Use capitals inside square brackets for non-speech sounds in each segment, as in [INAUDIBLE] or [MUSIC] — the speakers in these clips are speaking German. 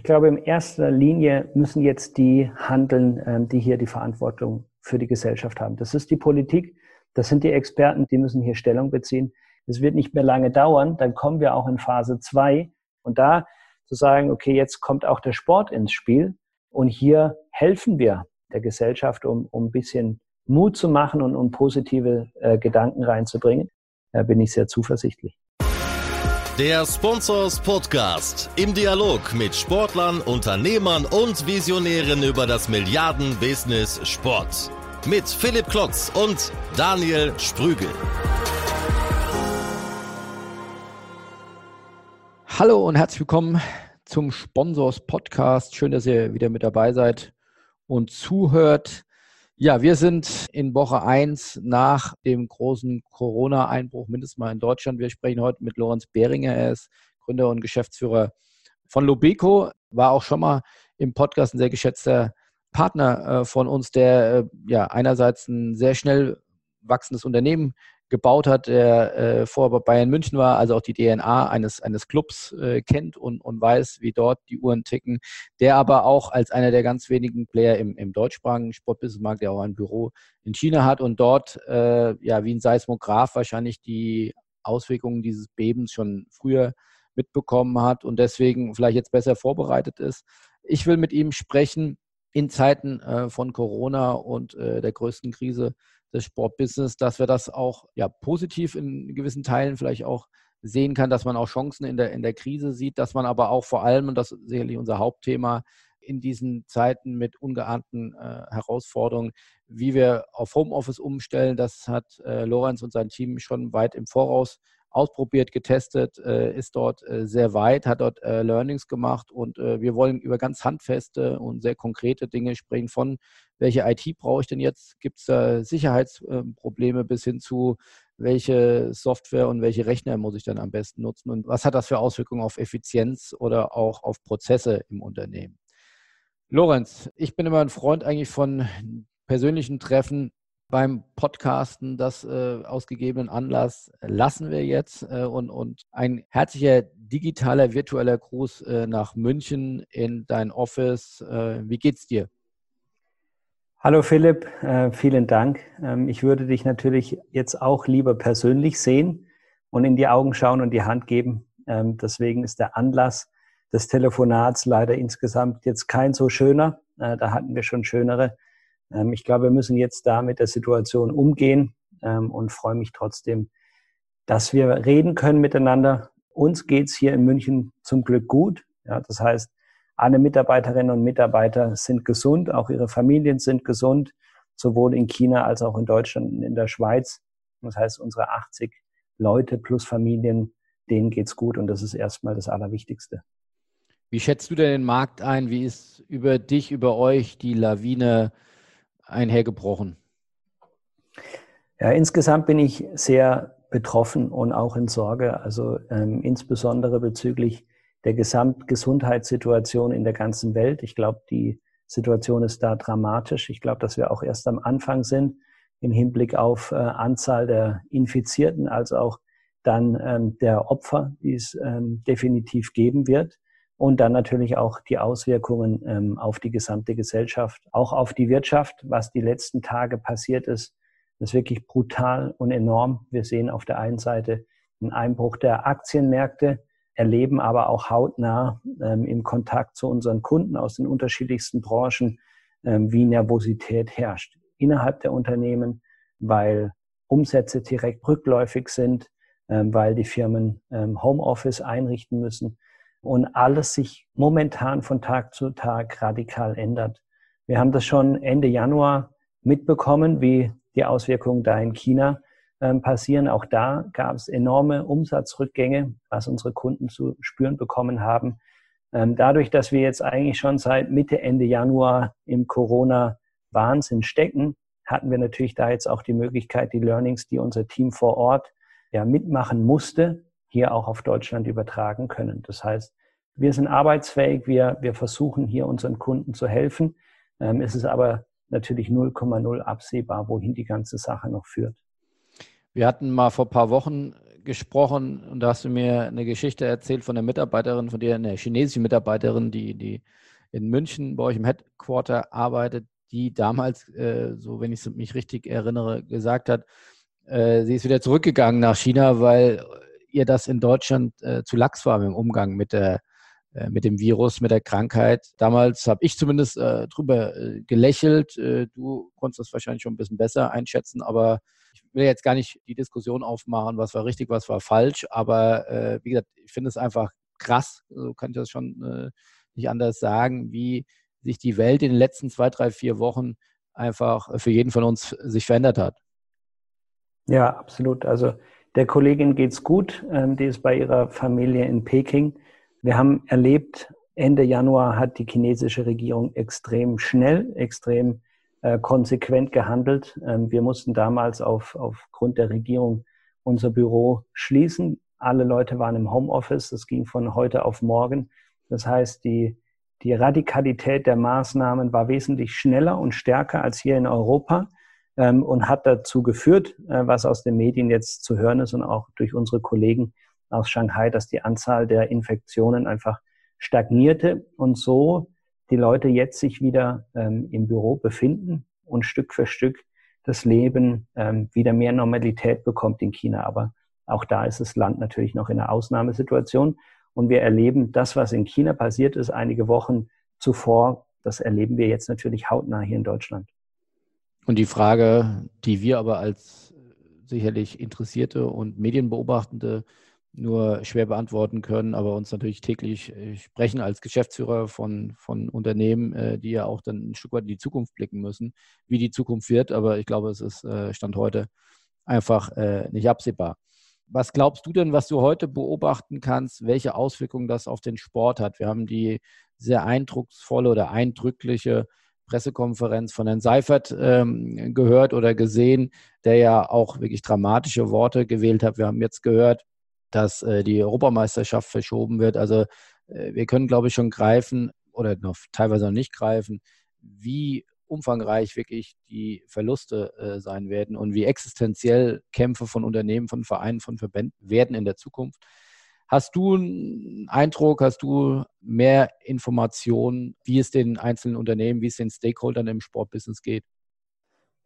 Ich glaube, in erster Linie müssen jetzt die handeln, ähm, die hier die Verantwortung für die Gesellschaft haben. Das ist die Politik, das sind die Experten, die müssen hier Stellung beziehen. Es wird nicht mehr lange dauern, dann kommen wir auch in Phase zwei und da zu sagen, okay, jetzt kommt auch der Sport ins Spiel und hier helfen wir der Gesellschaft, um, um ein bisschen Mut zu machen und um positive äh, Gedanken reinzubringen, da bin ich sehr zuversichtlich. Der Sponsors Podcast im Dialog mit Sportlern, Unternehmern und Visionären über das Milliarden-Business Sport. Mit Philipp Klotz und Daniel Sprügel. Hallo und herzlich willkommen zum Sponsors Podcast. Schön, dass ihr wieder mit dabei seid und zuhört. Ja, wir sind in Woche 1 nach dem großen Corona-Einbruch, mindestens mal in Deutschland. Wir sprechen heute mit Lorenz Behringer. Er ist Gründer und Geschäftsführer von Lobeco, war auch schon mal im Podcast ein sehr geschätzter Partner äh, von uns, der äh, ja einerseits ein sehr schnell wachsendes Unternehmen gebaut hat, der äh, vorher bei Bayern München war, also auch die DNA eines, eines Clubs äh, kennt und, und weiß, wie dort die Uhren ticken, der aber auch als einer der ganz wenigen Player im, im deutschsprachigen Sportbusinessmarkt, der auch ein Büro in China hat und dort, äh, ja, wie ein Seismograph wahrscheinlich die Auswirkungen dieses Bebens schon früher mitbekommen hat und deswegen vielleicht jetzt besser vorbereitet ist. Ich will mit ihm sprechen in Zeiten äh, von Corona und äh, der größten Krise des Sportbusiness, dass wir das auch ja, positiv in gewissen Teilen vielleicht auch sehen kann, dass man auch Chancen in der, in der Krise sieht, dass man aber auch vor allem, und das ist sicherlich unser Hauptthema, in diesen Zeiten mit ungeahnten äh, Herausforderungen, wie wir auf Homeoffice umstellen, das hat äh, Lorenz und sein Team schon weit im Voraus ausprobiert, getestet, äh, ist dort äh, sehr weit, hat dort äh, Learnings gemacht und äh, wir wollen über ganz handfeste und sehr konkrete Dinge sprechen von, welche IT brauche ich denn jetzt? Gibt es da Sicherheitsprobleme bis hin zu, welche Software und welche Rechner muss ich dann am besten nutzen und was hat das für Auswirkungen auf Effizienz oder auch auf Prozesse im Unternehmen? Lorenz, ich bin immer ein Freund eigentlich von persönlichen Treffen, beim Podcasten. Das äh, aus gegebenen Anlass lassen wir jetzt. Äh, und, und ein herzlicher digitaler virtueller Gruß äh, nach München in dein Office. Äh, wie geht's dir? Hallo Philipp, äh, vielen Dank. Ähm, ich würde dich natürlich jetzt auch lieber persönlich sehen und in die Augen schauen und die Hand geben. Ähm, deswegen ist der Anlass des Telefonats leider insgesamt jetzt kein so schöner. Äh, da hatten wir schon schönere. Ähm, ich glaube, wir müssen jetzt da mit der Situation umgehen und freue mich trotzdem, dass wir reden können miteinander. Uns geht's hier in München zum Glück gut. Ja, das heißt, alle Mitarbeiterinnen und Mitarbeiter sind gesund, auch ihre Familien sind gesund, sowohl in China als auch in Deutschland und in der Schweiz. Das heißt, unsere 80 Leute plus Familien, denen geht's gut und das ist erstmal das Allerwichtigste. Wie schätzt du denn den Markt ein? Wie ist über dich, über euch die Lawine einhergebrochen? Ja, insgesamt bin ich sehr betroffen und auch in Sorge, also ähm, insbesondere bezüglich der Gesamtgesundheitssituation in der ganzen Welt. Ich glaube, die Situation ist da dramatisch. Ich glaube, dass wir auch erst am Anfang sind im Hinblick auf äh, Anzahl der Infizierten, als auch dann ähm, der Opfer, die es ähm, definitiv geben wird und dann natürlich auch die Auswirkungen ähm, auf die gesamte Gesellschaft, auch auf die Wirtschaft, was die letzten Tage passiert ist. Das ist wirklich brutal und enorm. Wir sehen auf der einen Seite einen Einbruch der Aktienmärkte, erleben aber auch hautnah ähm, im Kontakt zu unseren Kunden aus den unterschiedlichsten Branchen, ähm, wie Nervosität herrscht innerhalb der Unternehmen, weil Umsätze direkt rückläufig sind, ähm, weil die Firmen ähm, Homeoffice einrichten müssen und alles sich momentan von Tag zu Tag radikal ändert. Wir haben das schon Ende Januar mitbekommen, wie die Auswirkungen da in China passieren. Auch da gab es enorme Umsatzrückgänge, was unsere Kunden zu spüren bekommen haben. Ähm, dadurch, dass wir jetzt eigentlich schon seit Mitte, Ende Januar im Corona-Wahnsinn stecken, hatten wir natürlich da jetzt auch die Möglichkeit, die Learnings, die unser Team vor Ort ja mitmachen musste, hier auch auf Deutschland übertragen können. Das heißt, wir sind arbeitsfähig, wir, wir versuchen hier unseren Kunden zu helfen. Ähm, es ist aber natürlich 0,0 absehbar, wohin die ganze Sache noch führt. Wir hatten mal vor ein paar Wochen gesprochen und da hast du mir eine Geschichte erzählt von einer Mitarbeiterin, von dir, eine chinesische Mitarbeiterin, die, die in München bei euch im Headquarter arbeitet, die damals, äh, so wenn ich mich richtig erinnere, gesagt hat, äh, sie ist wieder zurückgegangen nach China, weil ihr das in Deutschland äh, zu lax war im Umgang mit der äh, mit dem Virus, mit der Krankheit. Damals habe ich zumindest äh, drüber äh, gelächelt. Du konntest das wahrscheinlich schon ein bisschen besser einschätzen, aber ich will jetzt gar nicht die Diskussion aufmachen, was war richtig, was war falsch. Aber äh, wie gesagt, ich finde es einfach krass, so kann ich das schon äh, nicht anders sagen, wie sich die Welt in den letzten zwei, drei, vier Wochen einfach für jeden von uns sich verändert hat. Ja, absolut. Also der Kollegin geht's gut. Ähm, die ist bei ihrer Familie in Peking. Wir haben erlebt, Ende Januar hat die chinesische Regierung extrem schnell, extrem äh, konsequent gehandelt. Ähm, wir mussten damals auf, aufgrund der Regierung unser Büro schließen. Alle Leute waren im Homeoffice. Das ging von heute auf morgen. Das heißt, die, die Radikalität der Maßnahmen war wesentlich schneller und stärker als hier in Europa ähm, und hat dazu geführt, äh, was aus den Medien jetzt zu hören ist und auch durch unsere Kollegen, aus Shanghai, dass die Anzahl der Infektionen einfach stagnierte und so die Leute jetzt sich wieder ähm, im Büro befinden und Stück für Stück das Leben ähm, wieder mehr Normalität bekommt in China. Aber auch da ist das Land natürlich noch in einer Ausnahmesituation. Und wir erleben das, was in China passiert ist, einige Wochen zuvor, das erleben wir jetzt natürlich hautnah hier in Deutschland. Und die Frage, die wir aber als sicherlich Interessierte und Medienbeobachtende nur schwer beantworten können, aber uns natürlich täglich äh, sprechen als Geschäftsführer von, von Unternehmen, äh, die ja auch dann ein Stück weit in die Zukunft blicken müssen, wie die Zukunft wird. Aber ich glaube, es ist äh, Stand heute einfach nicht absehbar. Was glaubst du denn, was du heute beobachten kannst, welche Auswirkungen das auf den Sport hat? Wir haben die sehr eindrucksvolle oder eindrückliche Pressekonferenz von Herrn Seifert ähm, gehört oder gesehen, der ja auch wirklich dramatische Worte gewählt hat. Wir haben jetzt gehört, dass äh, die Europameisterschaft verschoben wird. Also äh, wir können, glaube ich, schon greifen oder noch teilweise noch nicht greifen, wie umfangreich wirklich die Verluste äh, sein werden und wie existenziell Kämpfe von Unternehmen, von Vereinen, von Verbänden werden in der Zukunft. Hast du einen Eindruck, hast du mehr Informationen, wie es den einzelnen Unternehmen, wie es den Stakeholdern im Sportbusiness geht?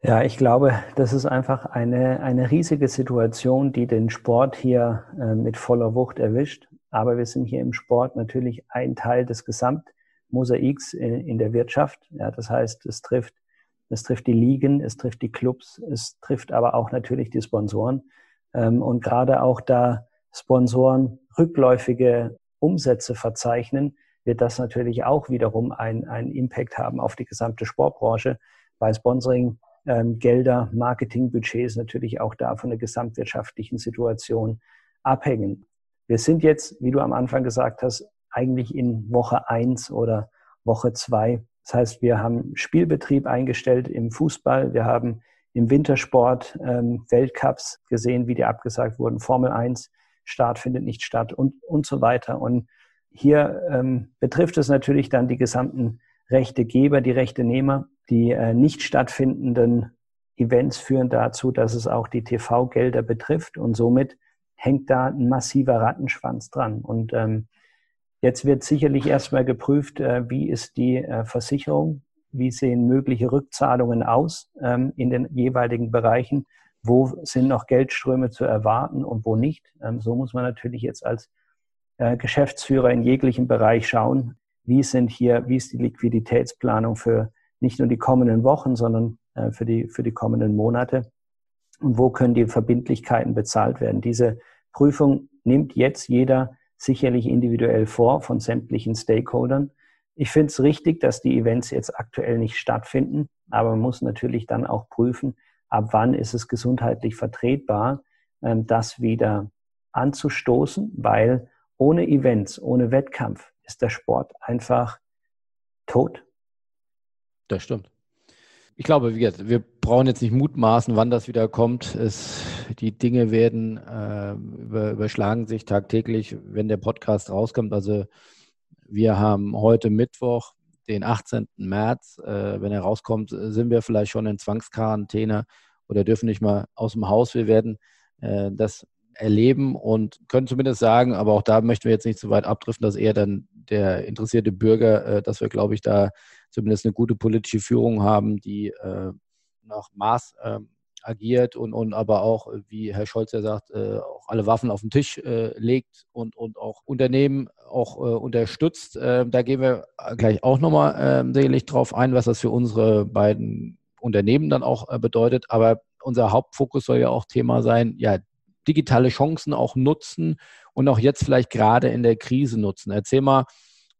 Ja, ich glaube, das ist einfach eine, eine riesige Situation, die den Sport hier äh, mit voller Wucht erwischt. Aber wir sind hier im Sport natürlich ein Teil des Gesamtmosaiks in, in der Wirtschaft. Ja, das heißt, es trifft, es trifft die Ligen, es trifft die Clubs, es trifft aber auch natürlich die Sponsoren. Ähm, und gerade auch da Sponsoren rückläufige Umsätze verzeichnen, wird das natürlich auch wiederum einen Impact haben auf die gesamte Sportbranche, weil Sponsoring ähm, Gelder, Marketingbudgets natürlich auch da von der gesamtwirtschaftlichen Situation abhängen. Wir sind jetzt, wie du am Anfang gesagt hast, eigentlich in Woche eins oder Woche zwei. Das heißt, wir haben Spielbetrieb eingestellt im Fußball. Wir haben im Wintersport ähm, Weltcups gesehen, wie die abgesagt wurden. Formel 1 Start findet nicht statt und, und so weiter. Und hier ähm, betrifft es natürlich dann die gesamten Rechtegeber, die Rechtenehmer. Die äh, nicht stattfindenden Events führen dazu, dass es auch die TV-Gelder betrifft und somit hängt da ein massiver Rattenschwanz dran. Und ähm, jetzt wird sicherlich erstmal geprüft, äh, wie ist die äh, Versicherung, wie sehen mögliche Rückzahlungen aus ähm, in den jeweiligen Bereichen, wo sind noch Geldströme zu erwarten und wo nicht. Ähm, so muss man natürlich jetzt als äh, Geschäftsführer in jeglichem Bereich schauen, wie sind hier, wie ist die Liquiditätsplanung für nicht nur die kommenden Wochen, sondern äh, für, die, für die kommenden Monate und wo können die Verbindlichkeiten bezahlt werden. Diese Prüfung nimmt jetzt jeder sicherlich individuell vor von sämtlichen Stakeholdern. Ich finde es richtig, dass die Events jetzt aktuell nicht stattfinden, aber man muss natürlich dann auch prüfen, ab wann ist es gesundheitlich vertretbar, ähm, das wieder anzustoßen, weil ohne Events, ohne Wettkampf ist der Sport einfach tot. Das stimmt. Ich glaube, wir brauchen jetzt nicht mutmaßen, wann das wieder kommt. Es, die Dinge werden äh, über, überschlagen sich tagtäglich, wenn der Podcast rauskommt. Also wir haben heute Mittwoch, den 18. März. Äh, wenn er rauskommt, sind wir vielleicht schon in Zwangsquarantäne oder dürfen nicht mal aus dem Haus. Wir werden äh, das erleben und können zumindest sagen, aber auch da möchten wir jetzt nicht zu weit abdriften, dass eher dann der interessierte Bürger, äh, dass wir, glaube ich, da zumindest eine gute politische Führung haben, die äh, nach Maß ähm, agiert und, und aber auch, wie Herr Scholz ja sagt, äh, auch alle Waffen auf den Tisch äh, legt und, und auch Unternehmen auch äh, unterstützt. Ähm, da gehen wir gleich auch nochmal ähm, sicherlich drauf ein, was das für unsere beiden Unternehmen dann auch äh, bedeutet. Aber unser Hauptfokus soll ja auch Thema sein, ja, digitale Chancen auch nutzen und auch jetzt vielleicht gerade in der Krise nutzen. Erzähl mal,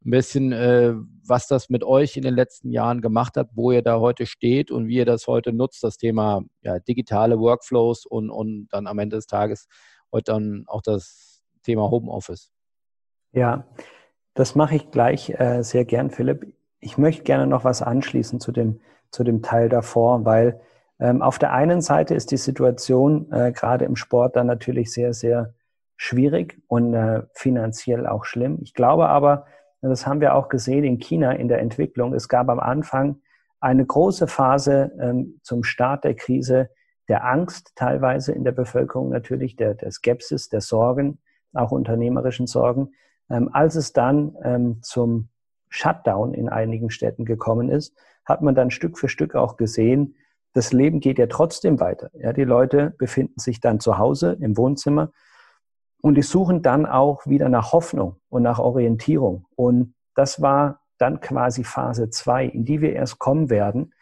ein bisschen, äh, was das mit euch in den letzten Jahren gemacht hat, wo ihr da heute steht und wie ihr das heute nutzt, das Thema ja, digitale Workflows und, und dann am Ende des Tages heute dann auch das Thema Homeoffice. Ja, das mache ich gleich äh, sehr gern, Philipp. Ich möchte gerne noch was anschließen zu dem, zu dem Teil davor, weil ähm, auf der einen Seite ist die Situation äh, gerade im Sport dann natürlich sehr, sehr schwierig und äh, finanziell auch schlimm. Ich glaube aber, das haben wir auch gesehen in China in der Entwicklung. Es gab am Anfang eine große Phase ähm, zum Start der Krise der Angst teilweise in der Bevölkerung natürlich, der, der Skepsis, der Sorgen, auch unternehmerischen Sorgen. Ähm, als es dann ähm, zum Shutdown in einigen Städten gekommen ist, hat man dann Stück für Stück auch gesehen, das Leben geht ja trotzdem weiter. Ja, die Leute befinden sich dann zu Hause im Wohnzimmer und die suchen dann auch wieder nach Hoffnung und nach Orientierung. Und das war dann quasi Phase zwei, in die wir erst kommen werden.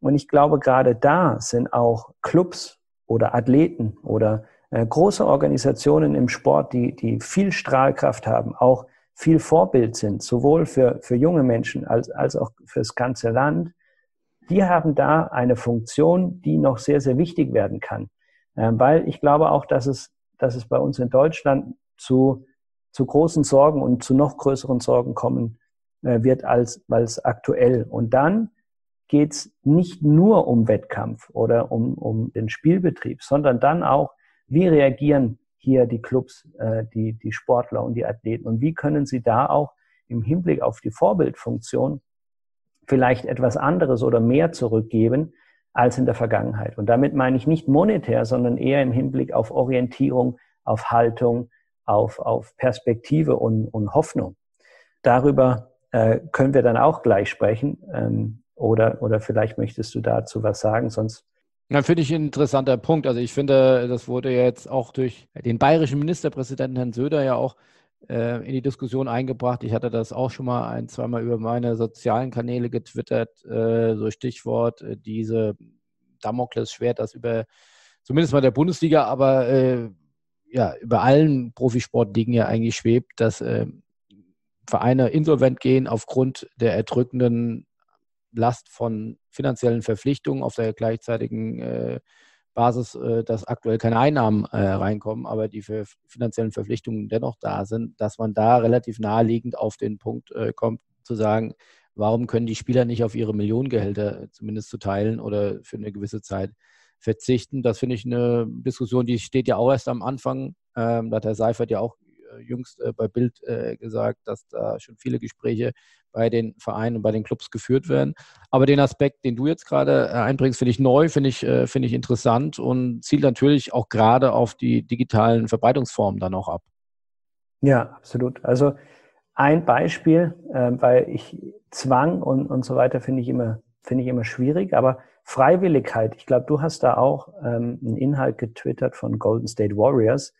Und ich glaube, gerade da sind auch Clubs oder Athleten oder äh, große Organisationen im Sport, die, die viel Strahlkraft haben, auch viel Vorbild sind, sowohl für, für junge Menschen als, als auch fürs ganze Land. Die haben da eine Funktion, die noch sehr, sehr wichtig werden kann. Äh, weil ich glaube auch, dass es dass es bei uns in Deutschland zu, zu großen Sorgen und zu noch größeren Sorgen kommen äh, wird als, als aktuell. Und dann geht es nicht nur um Wettkampf oder um, um den Spielbetrieb, sondern dann auch, wie reagieren hier die Clubs, äh, die, die Sportler und die Athleten und wie können sie da auch im Hinblick auf die Vorbildfunktion vielleicht etwas anderes oder mehr zurückgeben, als in der Vergangenheit. Und damit meine ich nicht monetär, sondern eher im Hinblick auf Orientierung, auf Haltung, auf, auf Perspektive und, und Hoffnung. Darüber äh, können wir dann auch gleich sprechen. Ähm, oder, oder vielleicht möchtest du dazu was sagen, sonst ja, finde ich ein interessanter Punkt. Also ich finde, das wurde jetzt auch durch den bayerischen Ministerpräsidenten Herrn Söder ja auch äh, in die Diskussion eingebracht. Ich hatte das auch schon mal ein, zweimal über meine sozialen Kanäle getwittert, äh, so Stichwort äh, diese Damoklesschwert, das über zumindest mal der Bundesliga, aber äh, ja, über allen Profisportligen ja eigentlich schwebt, dass äh, Vereine insolvent gehen aufgrund der erdrückenden Last von finanziellen Verpflichtungen auf der gleichzeitigen äh, Basis, äh, dass aktuell keine Einnahmen äh, reinkommen, aber die finanziellen Verpflichtungen dennoch da sind, dass man da relativ naheliegend auf den Punkt äh, kommt, zu sagen, warum können die Spieler nicht auf ihre Millionengehälter zumindest zu teilen oder für eine gewisse Zeit verzichten. Das finde ich eine Diskussion, die steht ja auch erst am Anfang. Ähm, da hat Herr Seifert ja auch jüngst bei Bild gesagt, dass da schon viele Gespräche bei den Vereinen und bei den Clubs geführt werden. Aber den Aspekt, den du jetzt gerade äh, einbringst, finde ich neu, finde ich, äh, finde ich interessant und zielt natürlich auch gerade auf die digitalen Verbreitungsformen dann auch ab. Ja, absolut. Also ein Beispiel, äh, weil ich Zwang und, und so weiter finde ich immer, finde ich immer schwierig, aber Freiwilligkeit, ich glaube, du hast da auch ähm, einen Inhalt getwittert von Golden State Warriors.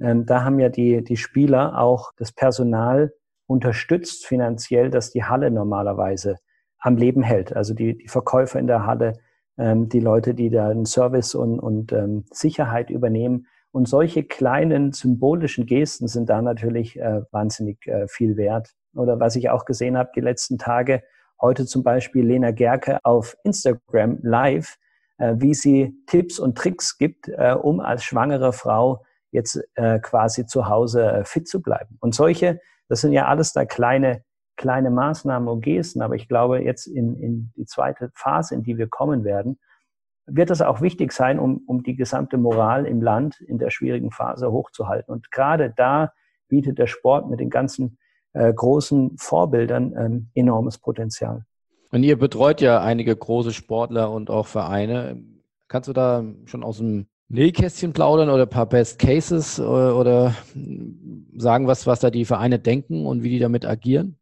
Ähm, da haben ja die, die Spieler auch das Personal unterstützt finanziell, dass die Halle normalerweise am Leben hält. Also die, die Verkäufer in der Halle, ähm, die Leute, die da einen Service und, und ähm, Sicherheit übernehmen. Und solche kleinen symbolischen Gesten sind da natürlich äh, wahnsinnig äh, viel wert. Oder was ich auch gesehen habe die letzten Tage, heute zum Beispiel Lena Gerke auf Instagram live, äh, wie sie Tipps und Tricks gibt, äh, um als schwangere Frau jetzt äh, quasi zu Hause äh, fit zu bleiben. Und solche das sind ja alles da kleine, kleine Maßnahmen und Gesten. Aber ich glaube, jetzt in, in die zweite Phase, in die wir kommen werden, wird es auch wichtig sein, um, um die gesamte Moral im Land in der schwierigen Phase hochzuhalten. Und gerade da bietet der Sport mit den ganzen äh, großen Vorbildern ähm, enormes Potenzial. Und ihr betreut ja einige große Sportler und auch Vereine. Kannst du da schon aus dem Nähkästchen plaudern oder ein paar Best Cases oder, äh, oder sagen, was, was da die Vereine denken und wie die damit agieren?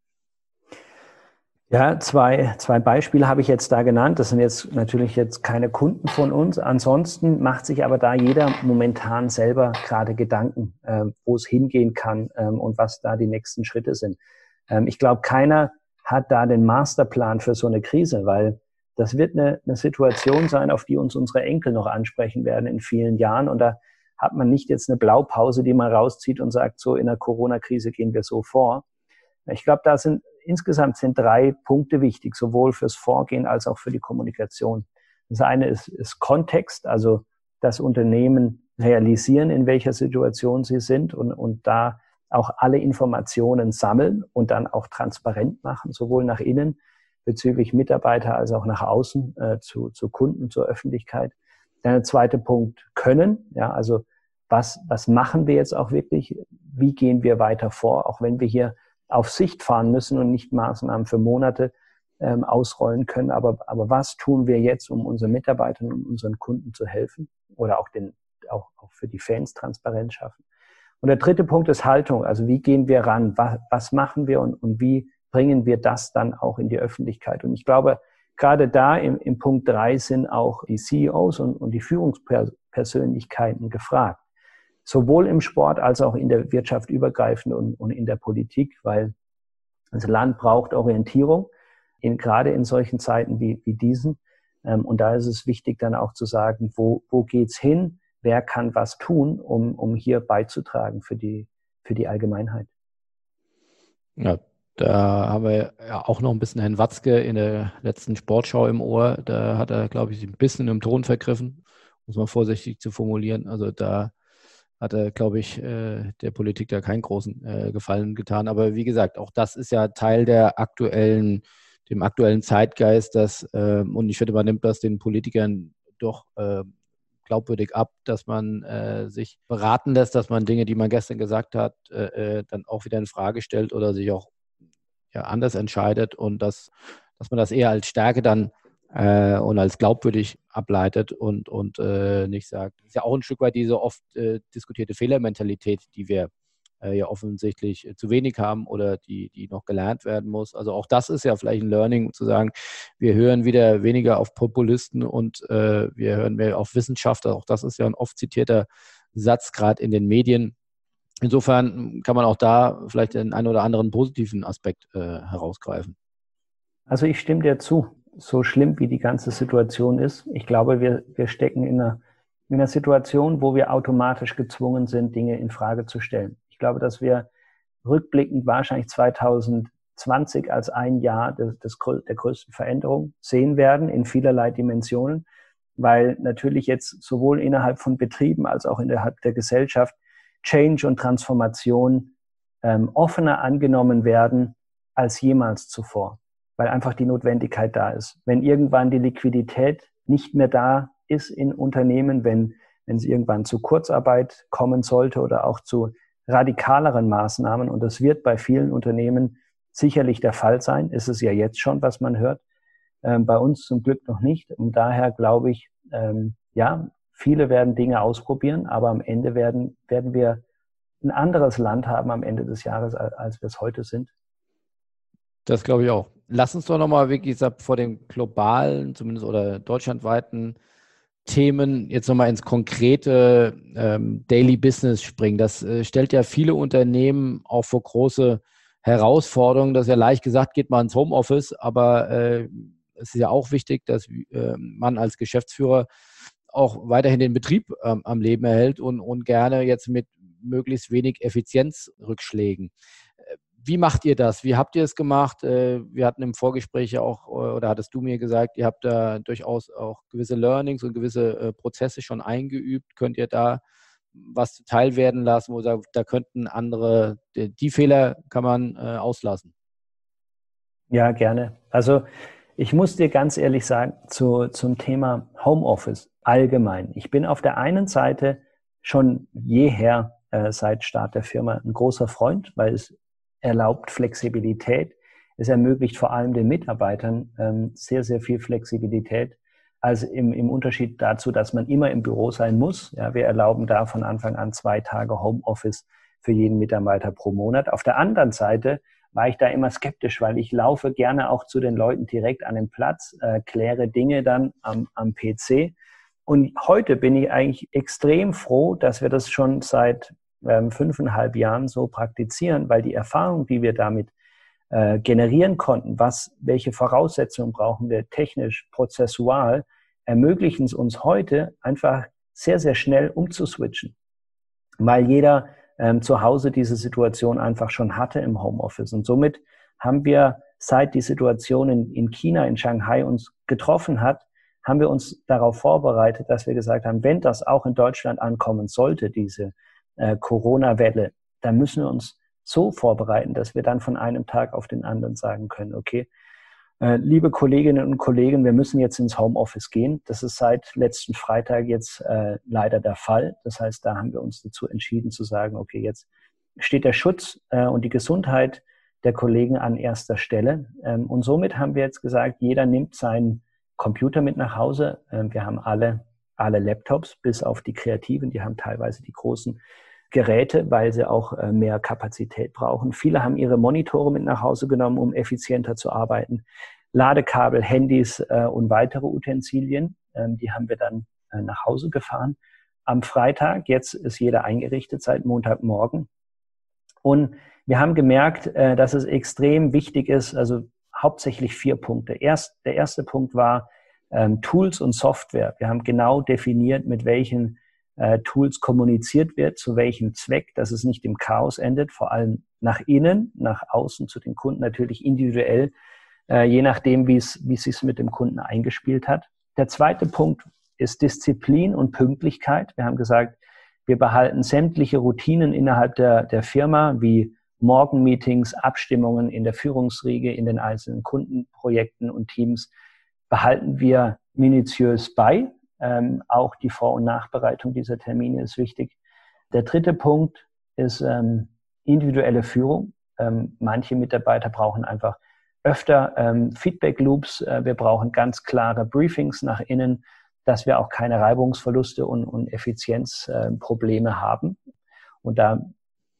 Ja, zwei, zwei Beispiele habe ich jetzt da genannt. Das sind jetzt natürlich jetzt keine Kunden von uns. Ansonsten macht sich aber da jeder momentan selber gerade Gedanken, äh, wo es hingehen kann ähm, und was da die nächsten Schritte sind. Ähm, ich glaube, keiner hat da den Masterplan für so eine Krise, weil das wird eine, eine Situation sein, auf die uns unsere Enkel noch ansprechen werden in vielen Jahren. Und da hat man nicht jetzt eine Blaupause, die man rauszieht und sagt, so in der Corona-Krise gehen wir so vor. Ich glaube, da sind insgesamt sind drei Punkte wichtig, sowohl fürs Vorgehen als auch für die Kommunikation. Das eine ist, ist Kontext, also das Unternehmen realisieren, in welcher Situation sie sind und, und da auch alle Informationen sammeln und dann auch transparent machen, sowohl nach innen bezüglich Mitarbeiter als auch nach außen äh, zu, zu Kunden, zur Öffentlichkeit. Dann der zweite Punkt können, ja, also was, was machen wir jetzt auch wirklich? Wie gehen wir weiter vor? Auch wenn wir hier auf Sicht fahren müssen und nicht Maßnahmen für Monate ähm, ausrollen können. Aber, aber was tun wir jetzt, um unseren Mitarbeitern und unseren Kunden zu helfen oder auch, den, auch, auch für die Fans Transparenz schaffen? Und der dritte Punkt ist Haltung. Also wie gehen wir ran? Was, was machen wir und, und wie bringen wir das dann auch in die Öffentlichkeit? Und ich glaube, gerade da im, im Punkt drei sind auch die CEOs und, und die Führungspersönlichkeiten gefragt sowohl im Sport als auch in der Wirtschaft übergreifend und, und in der Politik, weil das Land braucht Orientierung, in, gerade in solchen Zeiten wie, wie diesen. Ähm, und da ist es wichtig, dann auch zu sagen, wo, wo geht's hin? Wer kann was tun, um, um hier beizutragen für die, für die Allgemeinheit? Ja, da haben wir ja auch noch ein bisschen Herrn Watzke in der letzten Sportschau im Ohr. Da hat er, glaube ich, ein bisschen im Ton vergriffen, muss man vorsichtig zu formulieren. Also da hat er, glaube ich, äh, der Politik da keinen großen äh, Gefallen getan. Aber wie gesagt, auch das ist ja Teil der aktuellen, dem aktuellen Zeitgeist, dass, äh, und ich finde, man nimmt das den Politikern doch glaubwürdig ab, dass man äh, sich beraten lässt, dass man Dinge, die man gestern gesagt hat, äh, dann auch wieder in Frage stellt oder sich auch ja, anders entscheidet und dass, dass man das eher als Stärke dann äh, und als glaubwürdig ableitet und, und äh, nicht sagt. Das ist ja auch ein Stück weit diese oft äh, diskutierte Fehlermentalität, die wir äh, ja offensichtlich zu wenig haben oder die, die noch gelernt werden muss. Also auch das ist ja vielleicht ein Learning, zu sagen, wir hören wieder weniger auf Populisten und äh, wir hören mehr auf Wissenschaftler. Auch das ist ja ein oft zitierter Satz, gerade in den Medien. Insofern kann man auch da vielleicht den einen oder anderen positiven Aspekt äh, herausgreifen. Also ich stimme dir zu so schlimm wie die ganze Situation ist. Ich glaube, wir, wir stecken in einer, in einer Situation, wo wir automatisch gezwungen sind, Dinge in Frage zu stellen. Ich glaube, dass wir rückblickend wahrscheinlich 2020 als ein Jahr des, des, der größten Veränderung sehen werden in vielerlei Dimensionen, weil natürlich jetzt sowohl innerhalb von Betrieben als auch innerhalb der Gesellschaft Change und Transformation ähm, offener angenommen werden als jemals zuvor weil einfach die Notwendigkeit da ist. Wenn irgendwann die Liquidität nicht mehr da ist in Unternehmen, wenn, wenn es irgendwann zu Kurzarbeit kommen sollte oder auch zu radikaleren Maßnahmen, und das wird bei vielen Unternehmen sicherlich der Fall sein, ist es ja jetzt schon, was man hört, ähm, bei uns zum Glück noch nicht. Und daher glaube ich, ähm, ja, viele werden Dinge ausprobieren, aber am Ende werden, werden wir ein anderes Land haben am Ende des Jahres, als wir es heute sind. Das glaube ich auch. Lass uns doch nochmal, wie gesagt, vor den globalen, zumindest oder deutschlandweiten Themen jetzt nochmal ins konkrete ähm, Daily Business springen. Das äh, stellt ja viele Unternehmen auch vor große Herausforderungen. Das ist ja leicht gesagt, geht man ins Homeoffice, aber äh, es ist ja auch wichtig, dass äh, man als Geschäftsführer auch weiterhin den Betrieb ähm, am Leben erhält und, und gerne jetzt mit möglichst wenig Effizienzrückschlägen. Wie macht ihr das? Wie habt ihr es gemacht? Äh, wir hatten im Vorgespräch ja auch, äh, oder hattest du mir gesagt, ihr habt da durchaus auch gewisse Learnings und gewisse äh, Prozesse schon eingeübt. Könnt ihr da was zuteil werden lassen, wo da könnten andere, die Fehler kann man auslassen? Ja, gerne. Also ich muss dir ganz ehrlich sagen, zu, zum Thema Homeoffice allgemein. Ich bin auf der einen Seite schon jeher äh, seit Start der Firma ein großer Freund, weil es erlaubt Flexibilität. Es ermöglicht vor allem den Mitarbeitern ähm, sehr, sehr viel Flexibilität. Also im, im Unterschied dazu, dass man immer im Büro sein muss. Ja, wir erlauben da von Anfang an zwei Tage Homeoffice für jeden Mitarbeiter pro Monat. Auf der anderen Seite war ich da immer skeptisch, weil ich laufe gerne auch zu den Leuten direkt an den Platz, äh, kläre Dinge dann am, am PC. Und heute bin ich eigentlich extrem froh, dass wir das schon seit ähm, fünfeinhalb Jahren so praktizieren, weil die Erfahrung, die wir damit äh, generieren konnten, was, welche Voraussetzungen brauchen wir technisch, prozessual, ermöglichen es uns heute einfach sehr, sehr schnell umzuswitchen, weil jeder ähm, zu Hause diese Situation einfach schon hatte im Homeoffice. Und somit haben wir, seit die Situation in, in China, in Shanghai uns getroffen hat, haben wir uns darauf vorbereitet, dass wir gesagt haben, wenn das auch in Deutschland ankommen sollte, diese äh, Corona-Welle, dann müssen wir uns so vorbereiten, dass wir dann von einem Tag auf den anderen sagen können, okay, liebe Kolleginnen und Kollegen, wir müssen jetzt ins Homeoffice gehen. Das ist seit letzten Freitag jetzt äh, leider der Fall. Das heißt, da haben wir uns dazu entschieden zu sagen, okay, jetzt steht der Schutz äh, und die Gesundheit der Kollegen an erster Stelle. Ähm, und somit haben wir jetzt gesagt, jeder nimmt seinen Computer mit nach Hause. Ähm, wir haben alle, alle Laptops, bis auf die Kreativen, die haben teilweise die großen Geräte, weil sie auch äh, mehr Kapazität brauchen. Viele haben ihre Monitore mit nach Hause genommen, um effizienter zu arbeiten. Ladekabel, Handys äh, und weitere Utensilien, ähm, die haben wir dann äh, nach Hause gefahren. Am Freitag, jetzt ist jeder eingerichtet seit Montagmorgen. Und wir haben gemerkt, dass es extrem wichtig ist, also hauptsächlich vier Punkte. Erst, der erste Punkt war ähm, Tools und Software. Wir haben genau definiert, mit welchen äh, Tools kommuniziert wird, zu welchem Zweck, dass es nicht im Chaos endet, vor allem nach innen, nach außen zu den Kunden natürlich individuell, äh, je nachdem, wie es, wie sich mit dem Kunden eingespielt hat. Der zweite Punkt ist Disziplin und Pünktlichkeit. Wir haben gesagt, wir behalten sämtliche Routinen innerhalb der, der Firma, wie Morgenmeetings, Abstimmungen in der Führungsriege, in den einzelnen Kundenprojekten und Teams, behalten wir minutiös bei. Ähm, auch die Vor- und Nachbereitung dieser Termine ist wichtig. Der dritte Punkt ist ähm, individuelle Führung. Ähm, manche Mitarbeiter brauchen einfach öfter ähm, Feedback-Loops. Äh, wir brauchen ganz klare Briefings nach innen, dass wir auch keine Reibungsverluste und, und Effizienzprobleme äh, haben. Und da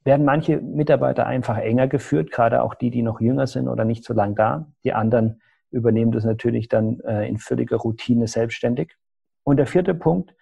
werden manche Mitarbeiter einfach enger geführt, gerade auch die, die noch jünger sind oder nicht so lang da. Die anderen übernehmen das natürlich dann äh, in völliger Routine selbstständig. Und der vierte Punkt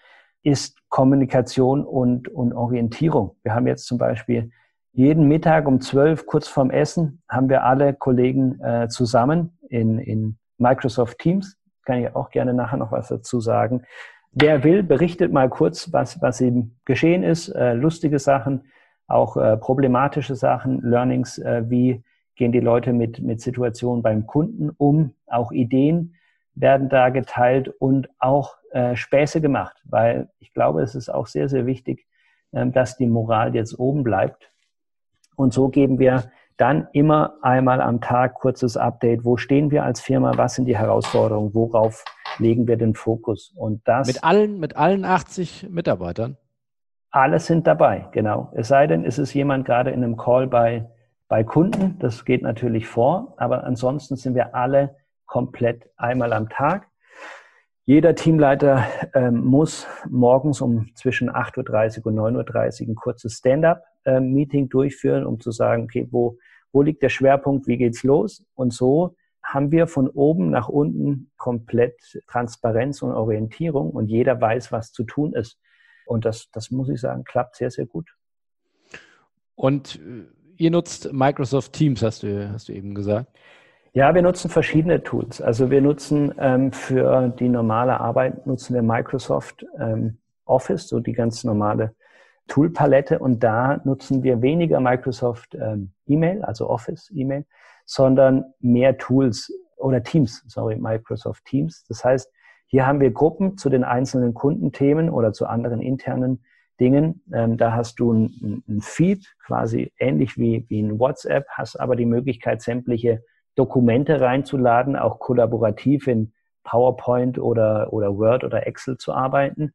ist Kommunikation und, und Orientierung. Wir haben jetzt zum Beispiel jeden Mittag um zwölf, kurz vorm Essen, haben wir alle Kollegen äh, zusammen in, in Microsoft Teams. Kann ich auch gerne nachher noch was dazu sagen. Wer will, berichtet mal kurz, was, was eben geschehen ist. Äh, lustige Sachen, auch äh, problematische Sachen, Learnings, äh, wie gehen die Leute mit, mit Situationen beim Kunden um, auch Ideen werden da geteilt und auch äh, Späße gemacht, weil ich glaube, es ist auch sehr, sehr wichtig, äh, dass die Moral jetzt oben bleibt. Und so geben wir dann immer einmal am Tag kurzes Update. Wo stehen wir als Firma? Was sind die Herausforderungen? Worauf legen wir den Fokus? Und das. Mit allen, mit allen 80 Mitarbeitern? Alle sind dabei, genau. Es sei denn, es ist jemand gerade in einem Call bei, bei Kunden. Das geht natürlich vor. Aber ansonsten sind wir alle komplett einmal am Tag. Jeder Teamleiter ähm, muss morgens um zwischen 8.30 Uhr und 9.30 Uhr ein kurzes Stand-up-Meeting ähm, durchführen, um zu sagen, okay, wo, wo liegt der Schwerpunkt, wie geht's los? Und so haben wir von oben nach unten komplett Transparenz und Orientierung und jeder weiß, was zu tun ist. Und das, das muss ich sagen, klappt sehr, sehr gut. Und äh, ihr nutzt Microsoft Teams, hast du, hast du eben gesagt. Ja, wir nutzen verschiedene Tools. Also wir nutzen ähm, für die normale Arbeit nutzen wir Microsoft ähm, Office, so die ganz normale Toolpalette. Und da nutzen wir weniger Microsoft ähm, E-Mail, also Office E-Mail, sondern mehr Tools oder Teams, sorry, Microsoft Teams. Das heißt, hier haben wir Gruppen zu den einzelnen Kundenthemen oder zu anderen internen Dingen. Ähm, da hast du ein, Feed, quasi ähnlich wie, wie ein WhatsApp, hast aber die Möglichkeit, sämtliche Dokumente reinzuladen, auch kollaborativ in PowerPoint oder, oder Word oder Excel zu arbeiten.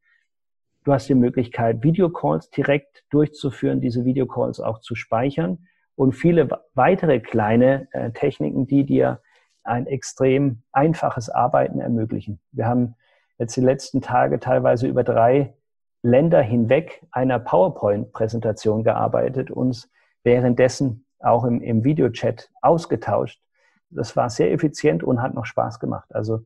Du hast die Möglichkeit, Videocalls direkt durchzuführen, diese Videocalls auch zu speichern und viele weitere kleine äh, Techniken, die dir ein extrem einfaches Arbeiten ermöglichen. Wir haben jetzt die letzten Tage teilweise über drei Länder hinweg einer PowerPoint-Präsentation gearbeitet, uns währenddessen auch im, im Videochat ausgetauscht. Das war sehr effizient und hat noch Spaß gemacht. Also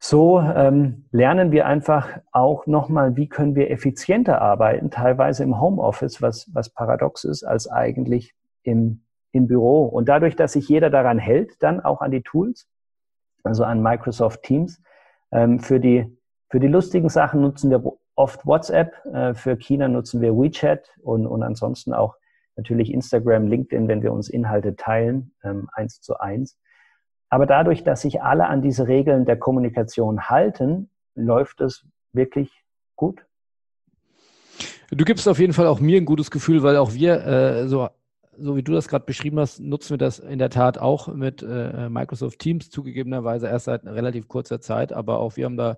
so ähm, lernen wir einfach auch nochmal, wie können wir effizienter arbeiten, teilweise im Homeoffice, was, was paradox ist, als eigentlich im, im Büro. Und dadurch, dass sich jeder daran hält, dann auch an die Tools, also an Microsoft Teams, ähm, für, die, für die lustigen Sachen nutzen wir oft WhatsApp, äh, für China nutzen wir WeChat und, und ansonsten auch natürlich Instagram, LinkedIn, wenn wir uns Inhalte teilen, ähm, eins zu eins. Aber dadurch, dass sich alle an diese Regeln der Kommunikation halten, läuft es wirklich gut. Du gibst auf jeden Fall auch mir ein gutes Gefühl, weil auch wir, äh, so, so wie du das gerade beschrieben hast, nutzen wir das in der Tat auch mit äh, Microsoft Teams, zugegebenerweise erst seit relativ kurzer Zeit, aber auch wir haben da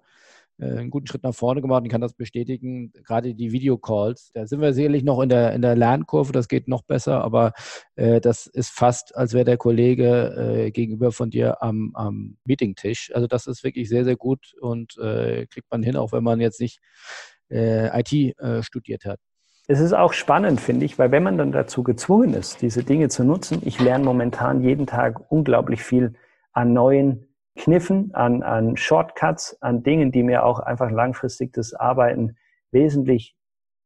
einen guten Schritt nach vorne gemacht und kann das bestätigen. Gerade die Videocalls, da sind wir sicherlich noch in der, in der Lernkurve, das geht noch besser, aber äh, das ist fast, als wäre der Kollege äh, gegenüber von dir am, am Meetingtisch. Also das ist wirklich sehr, sehr gut und äh, kriegt man hin, auch wenn man jetzt nicht äh, IT äh, studiert hat. Es ist auch spannend, finde ich, weil wenn man dann dazu gezwungen ist, diese Dinge zu nutzen, ich lerne momentan jeden Tag unglaublich viel an neuen Kniffen, an, an Shortcuts, an Dingen, die mir auch einfach langfristig das Arbeiten wesentlich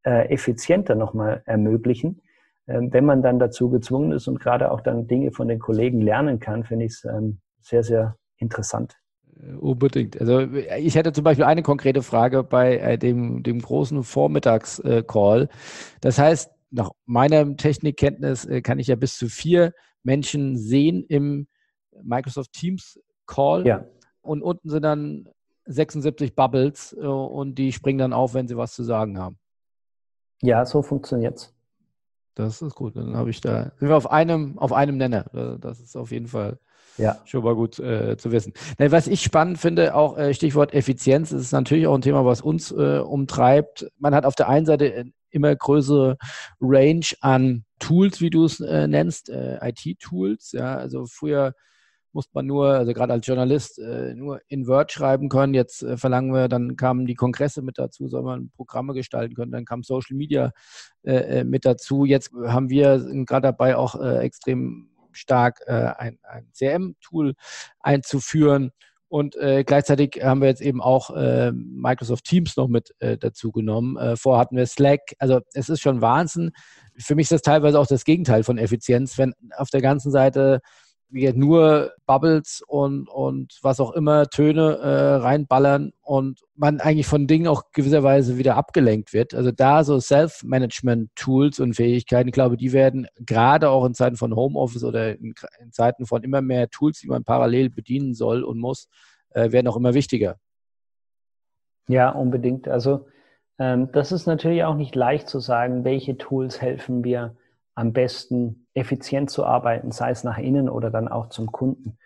äh, effizienter nochmal ermöglichen. Ähm, wenn man dann dazu gezwungen ist und gerade auch dann Dinge von den Kollegen lernen kann, finde ich es ähm, sehr, sehr interessant. Äh, unbedingt. Also ich hätte zum Beispiel eine konkrete Frage bei äh, dem, dem großen Vormittagscall. Äh, das heißt, nach meiner Technikkenntnis äh, kann ich ja bis zu vier Menschen sehen im Microsoft Teams Call. Ja. Und unten sind dann 76 Bubbles äh, und die springen dann auf, wenn sie was zu sagen haben. Ja, so funktioniert's. Das ist gut. Dann habe ich da, sind wir auf einem, auf einem Nenner. Äh, das ist auf jeden Fall ja. schon mal gut äh, zu wissen. Was ich spannend finde, auch äh, Stichwort Effizienz, ist natürlich auch ein Thema, was uns äh, umtreibt. Man hat auf der einen Seite immer größere Range an Tools, wie du es äh, nennst, IT-Tools. Ja, also früher musste man nur, also gerade als Journalist, äh, nur in Word schreiben können. Jetzt äh, verlangen wir, dann kamen die Kongresse mit dazu, soll man Programme gestalten können, dann kam Social Media äh, mit dazu. Jetzt haben wir gerade dabei auch extrem stark ein, ein CRM-Tool einzuführen. Und äh, gleichzeitig haben wir jetzt eben auch äh, Microsoft Teams noch mit äh, dazu genommen. Äh, vorher hatten wir Slack. Also es ist schon Wahnsinn. Für mich ist das teilweise auch das Gegenteil von Effizienz, wenn auf der ganzen Seite nur Bubbles und, und was auch immer, Töne äh, reinballern und man eigentlich von Dingen auch gewisserweise wieder abgelenkt wird. Also da so Self-Management-Tools und Fähigkeiten, ich glaube, die werden gerade auch in Zeiten von Homeoffice oder in, in Zeiten von immer mehr Tools, die man parallel bedienen soll und muss, äh, werden auch immer wichtiger. Ja, unbedingt. Also ähm, das ist natürlich auch nicht leicht zu sagen, welche Tools helfen mir am besten effizient zu arbeiten, sei es nach innen oder dann auch zum Kunden.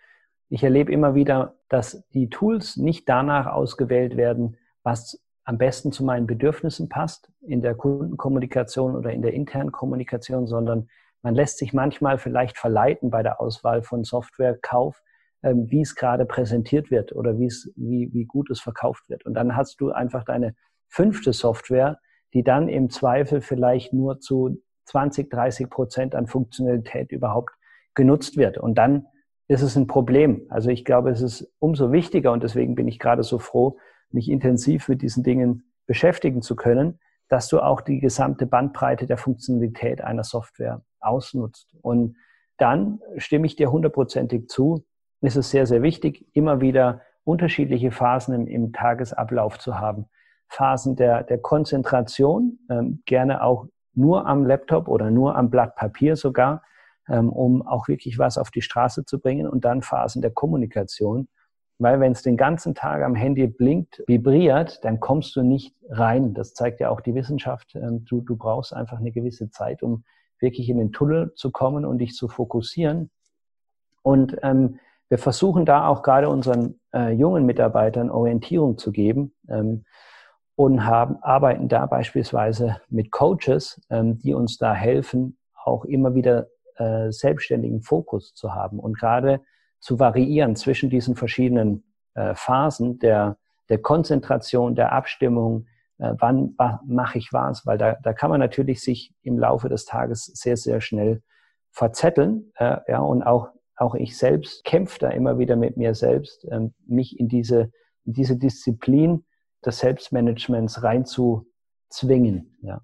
Ich erlebe immer wieder, dass die Tools nicht danach ausgewählt werden, was am besten zu meinen Bedürfnissen passt in der Kundenkommunikation oder in der internen Kommunikation, sondern man lässt sich manchmal vielleicht verleiten bei der Auswahl von Softwarekauf, ähm, wie es gerade präsentiert wird oder wie es, wie, wie gut es verkauft wird. Und dann hast du einfach deine fünfte Software, die dann im Zweifel vielleicht nur zu 20, 30 Prozent an Funktionalität überhaupt genutzt wird. Und dann ist es ein Problem. Also ich glaube, es ist umso wichtiger und deswegen bin ich gerade so froh, mich intensiv mit diesen Dingen beschäftigen zu können, dass du auch die gesamte Bandbreite der Funktionalität einer Software ausnutzt. Und dann stimme ich dir hundertprozentig zu, ist es sehr, sehr wichtig, immer wieder unterschiedliche Phasen im, im Tagesablauf zu haben. Phasen der, der Konzentration, ähm, gerne auch nur am Laptop oder nur am Blatt Papier sogar, ähm, um auch wirklich was auf die Straße zu bringen und dann Phasen der Kommunikation. Weil wenn es den ganzen Tag am Handy blinkt, vibriert, dann kommst du nicht rein. Das zeigt ja auch die Wissenschaft. Ähm, du, du brauchst einfach eine gewisse Zeit, um wirklich in den Tunnel zu kommen und dich zu fokussieren. Und ähm, wir versuchen da auch gerade unseren äh, jungen Mitarbeitern Orientierung zu geben. Ähm, und haben, arbeiten da beispielsweise mit Coaches, ähm, die uns da helfen, auch immer wieder äh, selbstständigen Fokus zu haben und gerade zu variieren zwischen diesen verschiedenen äh, Phasen der, der Konzentration, der Abstimmung, äh, wann mache ich was, weil da, da kann man natürlich sich im Laufe des Tages sehr, sehr schnell verzetteln. Äh, ja, und auch, auch ich selbst kämpfe da immer wieder mit mir selbst, ähm, mich in diese, in diese Disziplin des Selbstmanagements reinzuzwingen. Ja.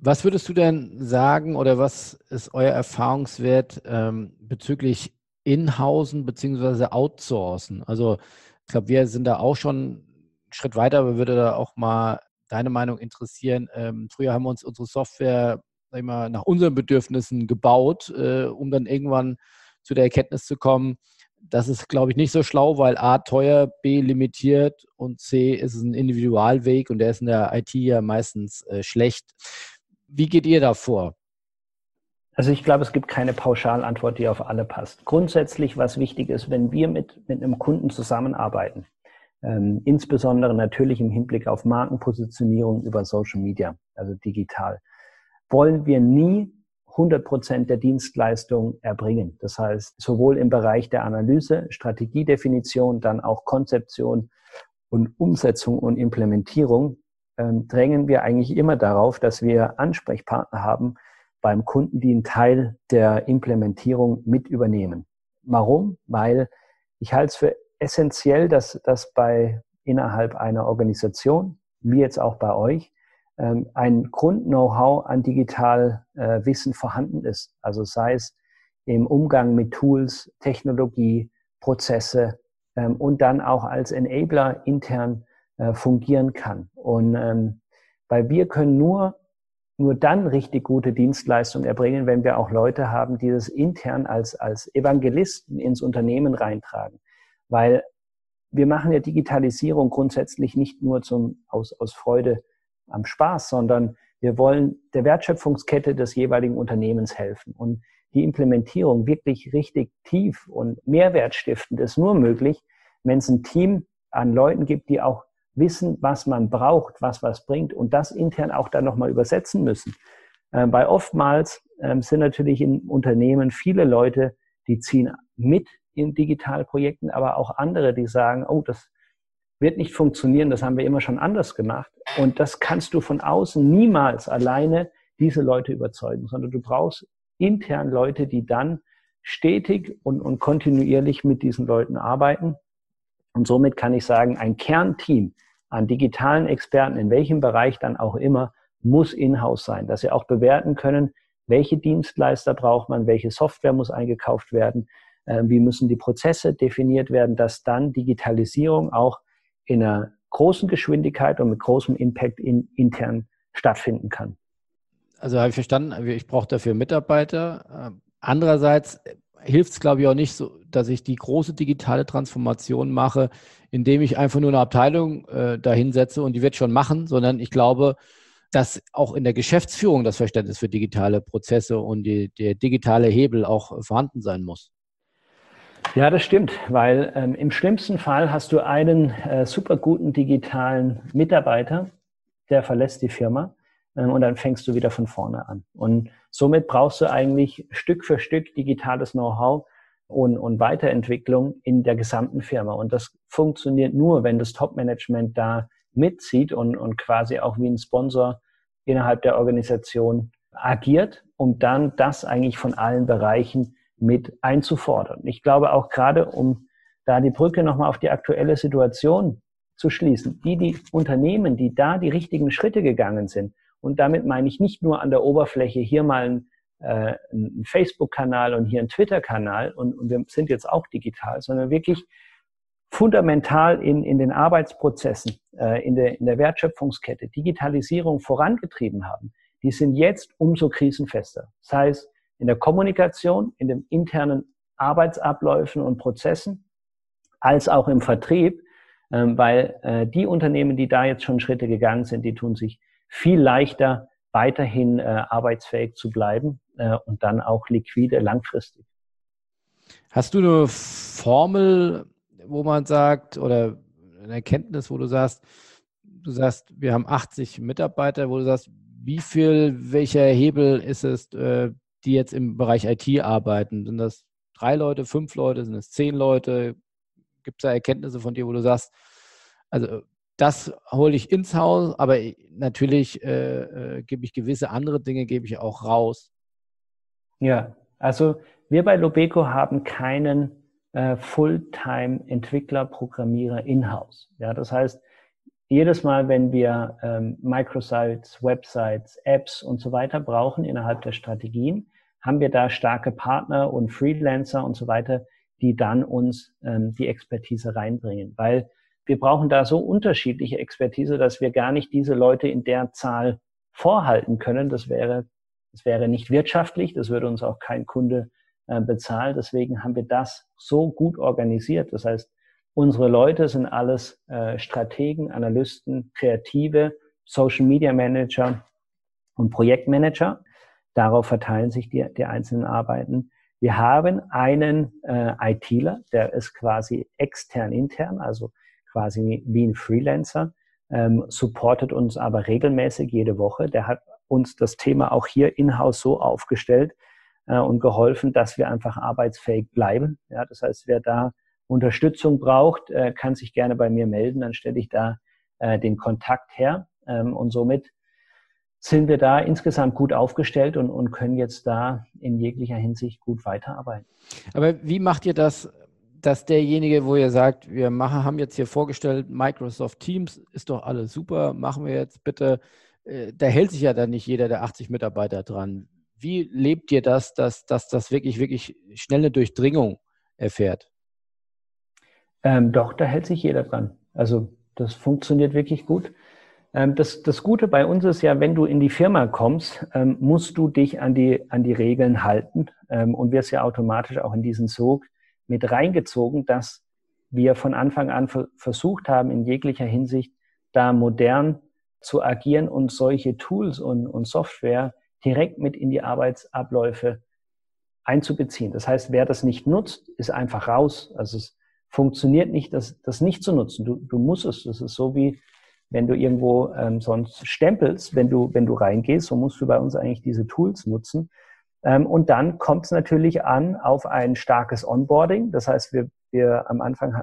Was würdest du denn sagen oder was ist euer Erfahrungswert ähm, bezüglich Inhausen beziehungsweise Outsourcen? Also ich glaube, wir sind da auch schon einen Schritt weiter, aber würde da auch mal deine Meinung interessieren. Ähm, früher haben wir uns unsere Software sag ich mal, nach unseren Bedürfnissen gebaut, äh, um dann irgendwann zu der Erkenntnis zu kommen, das ist, glaube ich, nicht so schlau, weil A teuer, B limitiert und C ist es ein Individualweg und der ist in der IT ja meistens äh, schlecht. Wie geht ihr da vor? Also ich glaube, es gibt keine Pauschalantwort, die auf alle passt. Grundsätzlich, was wichtig ist, wenn wir mit, mit einem Kunden zusammenarbeiten, ähm, insbesondere natürlich im Hinblick auf Markenpositionierung über Social Media, also digital, wollen wir nie 100 Prozent der Dienstleistung erbringen. Das heißt, sowohl im Bereich der Analyse, Strategiedefinition, dann auch Konzeption und Umsetzung und Implementierung ähm, drängen wir eigentlich immer darauf, dass wir Ansprechpartner haben beim Kunden, die einen Teil der Implementierung mit übernehmen. Warum? Weil ich halte es für essentiell, dass, dass bei innerhalb einer Organisation, wie jetzt auch bei euch, ähm, ein Grund-Know-how an Digitalwissen äh, vorhanden ist. Also sei es im Umgang mit Tools, Technologie, Prozesse ähm, und dann auch als Enabler intern äh, fungieren kann. Und ähm, weil wir können nur nur dann richtig gute Dienstleistungen erbringen, wenn wir auch Leute haben, die das intern als, als Evangelisten ins Unternehmen reintragen. Weil wir machen ja Digitalisierung grundsätzlich nicht nur zum, aus, aus Freude am Spaß, sondern wir wollen der Wertschöpfungskette des jeweiligen Unternehmens helfen. Und die Implementierung wirklich richtig tief und mehrwertstiftend ist nur möglich, wenn es ein Team an Leuten gibt, die auch wissen, was man braucht, was was bringt und das intern auch dann nochmal übersetzen müssen. Äh, weil oftmals äh, sind natürlich in Unternehmen viele Leute, die ziehen mit in Digitalprojekten, aber auch andere, die sagen, oh, das wird nicht funktionieren, das haben wir immer schon anders gemacht. Und das kannst du von außen niemals alleine diese Leute überzeugen, sondern du brauchst intern Leute, die dann stetig und, und kontinuierlich mit diesen Leuten arbeiten. Und somit kann ich sagen, ein Kernteam an digitalen Experten, in welchem Bereich dann auch immer, muss in-house sein, dass sie auch bewerten können, welche Dienstleister braucht man, welche Software muss eingekauft werden, äh, wie müssen die Prozesse definiert werden, dass dann Digitalisierung auch in einer großen Geschwindigkeit und mit großem Impact in, intern stattfinden kann. Also habe ich verstanden, ich brauche dafür Mitarbeiter. Andererseits hilft es, glaube ich, auch nicht so, dass ich die große digitale Transformation mache, indem ich einfach nur eine Abteilung äh, dahinsetze und die wird schon machen, sondern ich glaube, dass auch in der Geschäftsführung das Verständnis für digitale Prozesse und die, der digitale Hebel auch vorhanden sein muss. Ja, das stimmt, weil ähm, im schlimmsten Fall hast du einen äh, super guten digitalen Mitarbeiter, der verlässt die Firma ähm, und dann fängst du wieder von vorne an. Und somit brauchst du eigentlich Stück für Stück digitales Know-how und, und Weiterentwicklung in der gesamten Firma. Und das funktioniert nur, wenn das Top-Management da mitzieht und, und quasi auch wie ein Sponsor innerhalb der Organisation agiert, um dann das eigentlich von allen Bereichen mit einzufordern. Ich glaube auch gerade, um da die Brücke nochmal auf die aktuelle Situation zu schließen, die, die Unternehmen, die da die richtigen Schritte gegangen sind, und damit meine ich nicht nur an der Oberfläche hier mal ein, äh, ein Facebook-Kanal und hier ein Twitter-Kanal und, und wir sind jetzt auch digital, sondern wirklich fundamental in, in den Arbeitsprozessen, äh, in, der, in der Wertschöpfungskette Digitalisierung vorangetrieben haben, die sind jetzt umso krisenfester. Das heißt, in der Kommunikation, in den internen Arbeitsabläufen und Prozessen, als auch im Vertrieb, äh, weil äh, die Unternehmen, die da jetzt schon Schritte gegangen sind, die tun sich viel leichter, weiterhin äh, arbeitsfähig zu bleiben äh, und dann auch liquide langfristig. Hast du eine Formel, wo man sagt, oder eine Erkenntnis, wo du sagst, du sagst, wir haben 80 Mitarbeiter, wo du sagst, wie viel, welcher Hebel ist es, die jetzt im Bereich IT arbeiten? Sind das drei Leute, fünf Leute, sind es zehn Leute? Gibt es da Erkenntnisse von dir, wo du sagst, also das hole ich ins Haus, aber natürlich äh, äh, gebe ich gewisse andere Dinge, gebe ich auch raus. Ja, also wir bei Lobeco haben keinen äh, Fulltime-Entwickler, Programmierer in-house. Ja, das heißt, jedes Mal, wenn wir ähm, Microsites, Websites, Apps und so weiter brauchen innerhalb der Strategien, haben wir da starke Partner und Freelancer und so weiter, die dann uns ähm, die Expertise reinbringen. Weil wir brauchen da so unterschiedliche Expertise, dass wir gar nicht diese Leute in der Zahl vorhalten können. Das wäre, das wäre nicht wirtschaftlich, das würde uns auch kein Kunde äh, bezahlen. Deswegen haben wir das so gut organisiert. Das heißt, unsere Leute sind alles äh, Strategen, Analysten, Kreative, Social Media Manager und Projektmanager. Darauf verteilen sich die, die einzelnen Arbeiten. Wir haben einen äh, ITler, der ist quasi extern intern, also quasi wie ein Freelancer, ähm, supportet uns aber regelmäßig jede Woche. Der hat uns das Thema auch hier in-house so aufgestellt äh, und geholfen, dass wir einfach arbeitsfähig bleiben. Ja, das heißt, wer da Unterstützung braucht, äh, kann sich gerne bei mir melden. Dann stelle ich da äh, den Kontakt her. Ähm, und somit sind wir da insgesamt gut aufgestellt und, und können jetzt da in jeglicher Hinsicht gut weiterarbeiten. Aber wie macht ihr das, dass derjenige, wo ihr sagt, wir machen, haben jetzt hier vorgestellt, Microsoft Teams ist doch alles super, machen wir jetzt bitte, äh, da hält sich ja dann nicht jeder der 80 Mitarbeiter dran. Wie lebt ihr das, dass, das wirklich, wirklich schnelle Durchdringung erfährt? Ähm, doch, da hält sich jeder dran. Also das funktioniert wirklich gut. Ähm, das, das Gute bei uns ist ja, wenn du in die Firma kommst, ähm, musst du dich an die, an die Regeln halten ähm, und wirst ja automatisch auch in diesen Sog mit reingezogen, dass wir von Anfang an versucht haben, in jeglicher Hinsicht da modern zu agieren und solche Tools und, und Software direkt mit in die Arbeitsabläufe einzubeziehen. Das heißt, wer das nicht nutzt, ist einfach raus. Also es funktioniert nicht, das, das nicht zu nutzen. Du, du musst es. Das ist so wie wenn du irgendwo ähm, sonst stempelst, wenn du, wenn du reingehst, so musst du bei uns eigentlich diese Tools nutzen. Ähm, und dann kommt es natürlich an auf ein starkes Onboarding. Das heißt, wir, wir am Anfang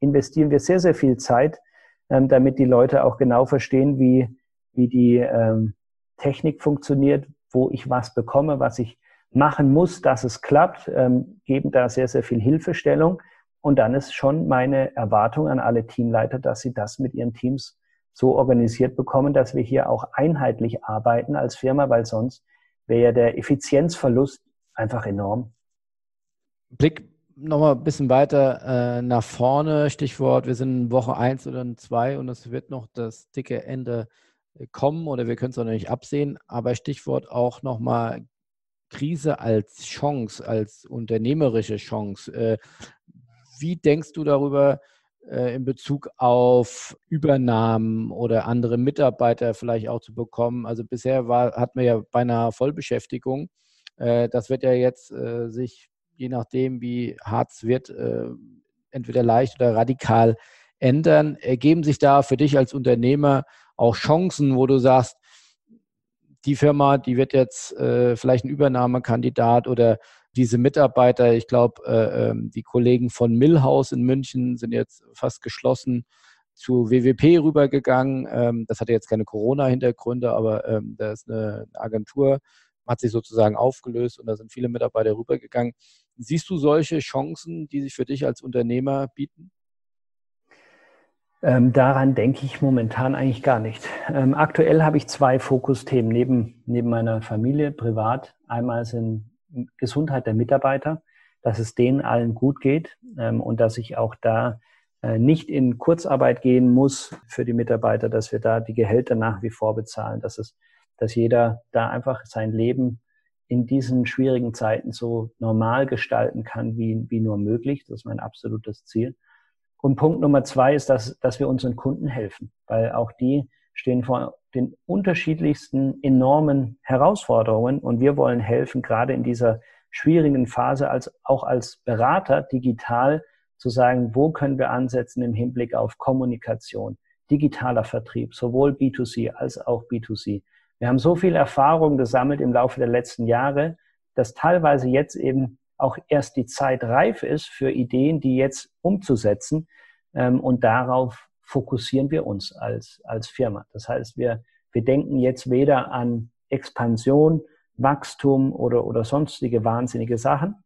investieren wir sehr, sehr viel Zeit, ähm, damit die Leute auch genau verstehen, wie, wie die ähm, Technik funktioniert, wo ich was bekomme, was ich machen muss, dass es klappt, ähm, geben da sehr, sehr viel Hilfestellung. Und dann ist schon meine Erwartung an alle Teamleiter, dass sie das mit ihren Teams so organisiert bekommen, dass wir hier auch einheitlich arbeiten als Firma, weil sonst wäre ja der Effizienzverlust einfach enorm. Blick nochmal ein bisschen weiter äh, nach vorne. Stichwort, wir sind in Woche 1 oder 2 und es wird noch das dicke Ende äh, kommen oder wir können es noch nicht absehen. Aber Stichwort auch nochmal Krise als Chance, als unternehmerische Chance. Äh, wie denkst du darüber, äh, in Bezug auf Übernahmen oder andere Mitarbeiter vielleicht auch zu bekommen. Also bisher war, hatten wir ja beinahe Vollbeschäftigung. Äh, das wird ja jetzt äh, sich, je nachdem, wie hart es wird, entweder leicht oder radikal ändern. Ergeben sich da für dich als Unternehmer auch Chancen, wo du sagst, die Firma, die wird jetzt vielleicht ein Übernahmekandidat oder diese Mitarbeiter, ich glaube, äh, ähm, die Kollegen von Millhaus in München sind jetzt fast geschlossen zu WWP rübergegangen. Ähm, das hatte jetzt keine Corona-Hintergründe, aber ähm, da ist eine Agentur, hat sich sozusagen aufgelöst und da sind viele Mitarbeiter rübergegangen. Siehst du solche Chancen, die sich für dich als Unternehmer bieten? Ähm, daran denke ich momentan eigentlich gar nicht. Ähm, aktuell habe ich zwei Fokusthemen neben, neben meiner Familie privat. Einmal sind Gesundheit der Mitarbeiter, dass es denen allen gut geht ähm, und dass ich auch da äh, nicht in Kurzarbeit gehen muss für die Mitarbeiter, dass wir da die Gehälter nach wie vor bezahlen, dass es, dass jeder da einfach sein Leben in diesen schwierigen Zeiten so normal gestalten kann, wie, wie nur möglich. Das ist mein absolutes Ziel. Und Punkt Nummer zwei ist, dass, dass wir unseren Kunden helfen, weil auch die stehen vor den unterschiedlichsten enormen Herausforderungen und wir wollen helfen, gerade in dieser schwierigen Phase als auch als Berater digital zu sagen, wo können wir ansetzen im Hinblick auf Kommunikation, digitaler Vertrieb, sowohl B2C als auch B2C. Wir haben so viel Erfahrung gesammelt im Laufe der letzten Jahre, dass teilweise jetzt eben auch erst die Zeit reif ist für Ideen, die jetzt umzusetzen. Ähm, und darauf fokussieren wir uns als, als Firma. Das heißt, wir, wir denken jetzt weder an Expansion, Wachstum oder, oder sonstige wahnsinnige Sachen,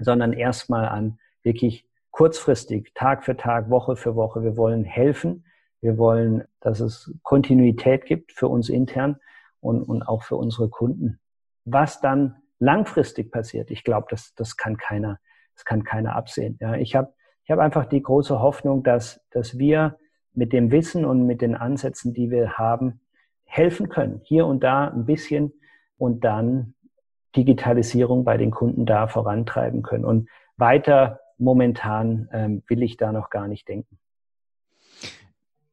sondern erstmal an wirklich kurzfristig, Tag für Tag, Woche für Woche. Wir wollen helfen. Wir wollen, dass es Kontinuität gibt für uns intern und, und auch für unsere Kunden. Was dann langfristig passiert, ich glaube, das, das kann keiner, das kann keiner absehen. Ja, ich habe ich hab einfach die große Hoffnung, dass, dass wir mit dem Wissen und mit den Ansätzen, die wir haben, helfen können. Hier und da ein bisschen und dann Digitalisierung bei den Kunden da vorantreiben können. Und weiter momentan ähm, will ich da noch gar nicht denken.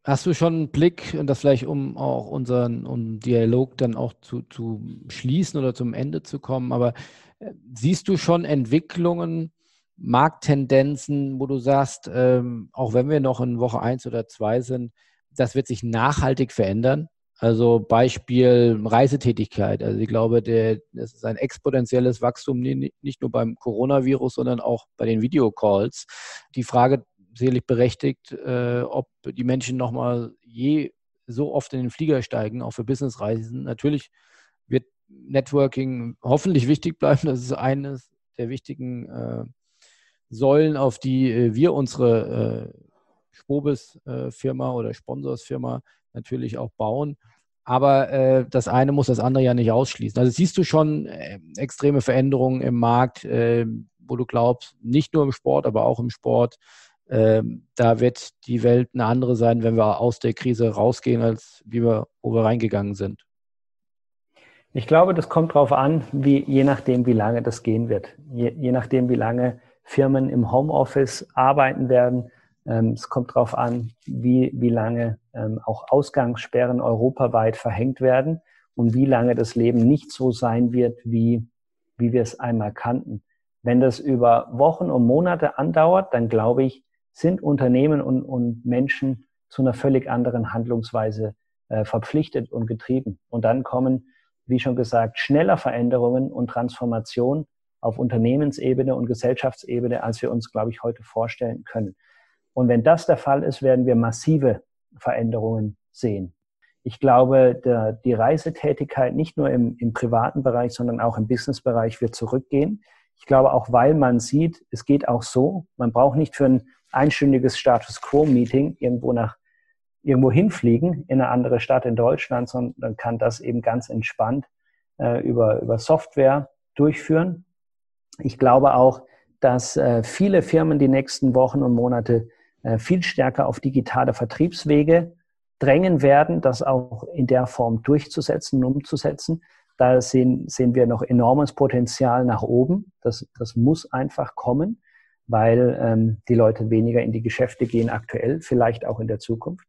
Hast du schon einen Blick, und das vielleicht um auch unseren um Dialog dann auch zu, zu schließen oder zum Ende zu kommen, aber äh, siehst du schon Entwicklungen, Markttendenzen, wo du sagst, ähm, auch wenn wir noch in Woche eins oder zwei sind, das wird sich nachhaltig verändern? Also Beispiel Reisetätigkeit. Also ich glaube, der, das ist ein exponentielles Wachstum, nicht nur beim Coronavirus, sondern auch bei den Videocalls. Die Frage sicherlich berechtigt, äh, ob die Menschen nochmal je so oft in den Flieger steigen, auch für Businessreisen. Natürlich wird Networking hoffentlich wichtig bleiben. Das ist eines der wichtigen äh, Säulen, auf die äh, wir unsere äh, Spobis-Firma oder Sponsorsfirma natürlich auch bauen. Aber äh, das eine muss das andere ja nicht ausschließen. Also siehst du schon äh, extreme Veränderungen im Markt, äh, wo du glaubst, nicht nur im Sport, aber auch im Sport, ähm, da wird die Welt eine andere sein, wenn wir aus der Krise rausgehen, als wie wir, wo wir reingegangen sind. Ich glaube, das kommt darauf an, wie, je nachdem, wie lange das gehen wird. Je, je nachdem, wie lange Firmen im Homeoffice arbeiten werden, ähm, es kommt darauf an, wie, wie lange ähm, auch Ausgangssperren europaweit verhängt werden und wie lange das Leben nicht so sein wird, wie, wie wir es einmal kannten. Wenn das über Wochen und Monate andauert, dann glaube ich, sind Unternehmen und, und Menschen zu einer völlig anderen Handlungsweise äh, verpflichtet und getrieben. Und dann kommen, wie schon gesagt, schneller Veränderungen und Transformation auf Unternehmensebene und Gesellschaftsebene, als wir uns, glaube ich, heute vorstellen können. Und wenn das der Fall ist, werden wir massive Veränderungen sehen. Ich glaube, der, die Reisetätigkeit nicht nur im, im privaten Bereich, sondern auch im Businessbereich wird zurückgehen. Ich glaube auch, weil man sieht, es geht auch so. Man braucht nicht für ein einstündiges Status Quo-Meeting irgendwo nach irgendwo hinfliegen in eine andere Stadt in Deutschland, sondern kann das eben ganz entspannt äh, über, über Software durchführen. Ich glaube auch, dass äh, viele Firmen die nächsten Wochen und Monate äh, viel stärker auf digitale Vertriebswege drängen werden, das auch in der Form durchzusetzen, umzusetzen. Da sehen, sehen wir noch enormes Potenzial nach oben. Das, das muss einfach kommen, weil ähm, die Leute weniger in die Geschäfte gehen aktuell, vielleicht auch in der Zukunft.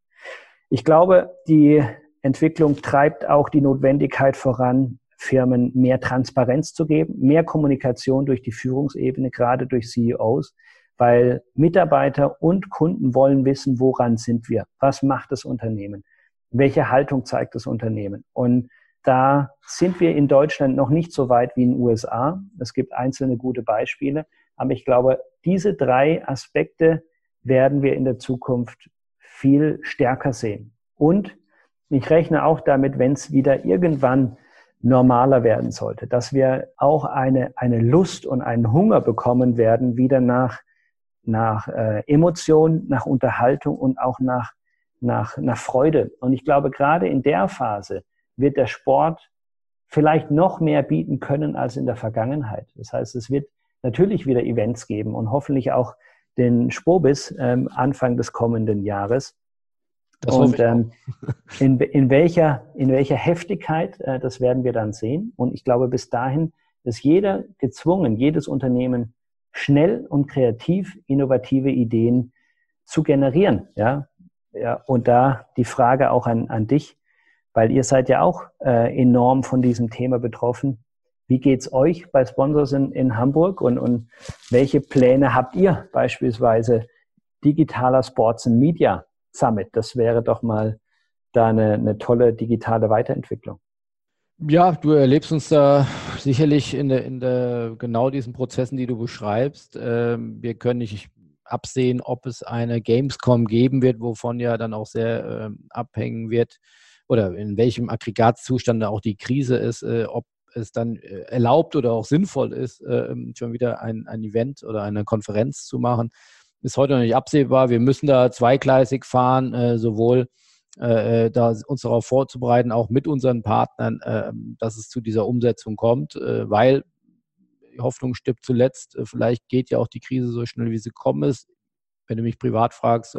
Ich glaube, die Entwicklung treibt auch die Notwendigkeit voran, Firmen mehr Transparenz zu geben, mehr Kommunikation durch die Führungsebene, gerade durch CEOs, weil Mitarbeiter und Kunden wollen wissen, woran sind wir? Was macht das Unternehmen? Welche Haltung zeigt das Unternehmen? Und da sind wir in Deutschland noch nicht so weit wie in den USA. Es gibt einzelne gute Beispiele. Aber ich glaube, diese drei Aspekte werden wir in der Zukunft viel stärker sehen. Und ich rechne auch damit, wenn es wieder irgendwann normaler werden sollte, dass wir auch eine, eine Lust und einen Hunger bekommen werden, wieder nach nach äh, Emotion, nach Unterhaltung und auch nach, nach, nach Freude. Und ich glaube, gerade in der Phase wird der Sport vielleicht noch mehr bieten können als in der Vergangenheit. Das heißt, es wird natürlich wieder Events geben und hoffentlich auch den Spobis ähm, Anfang des kommenden Jahres. Das und ähm, in, in, welcher, in welcher Heftigkeit, äh, das werden wir dann sehen. Und ich glaube, bis dahin ist jeder gezwungen, jedes Unternehmen schnell und kreativ innovative Ideen zu generieren. Ja, ja und da die Frage auch an, an dich, weil ihr seid ja auch äh, enorm von diesem Thema betroffen. Wie geht's euch bei Sponsors in, in Hamburg und, und welche Pläne habt ihr beispielsweise digitaler Sports and Media Summit? Das wäre doch mal da eine, eine tolle digitale Weiterentwicklung. Ja, du erlebst uns da sicherlich in der, in der genau diesen Prozessen, die du beschreibst. Ähm, wir können nicht absehen, ob es eine Gamescom geben wird, wovon ja dann auch sehr äh, abhängen wird oder in welchem Aggregatzustand auch die Krise ist, äh, ob es dann äh, erlaubt oder auch sinnvoll ist, äh, schon wieder ein, ein Event oder eine Konferenz zu machen. Ist heute noch nicht absehbar. Wir müssen da zweigleisig fahren, äh, sowohl äh, äh, da uns darauf vorzubereiten, auch mit unseren Partnern, äh, dass es zu dieser Umsetzung kommt, weil die Hoffnung stirbt zuletzt. Vielleicht geht ja auch die Krise so schnell, wie sie kommen ist. Wenn du mich privat fragst,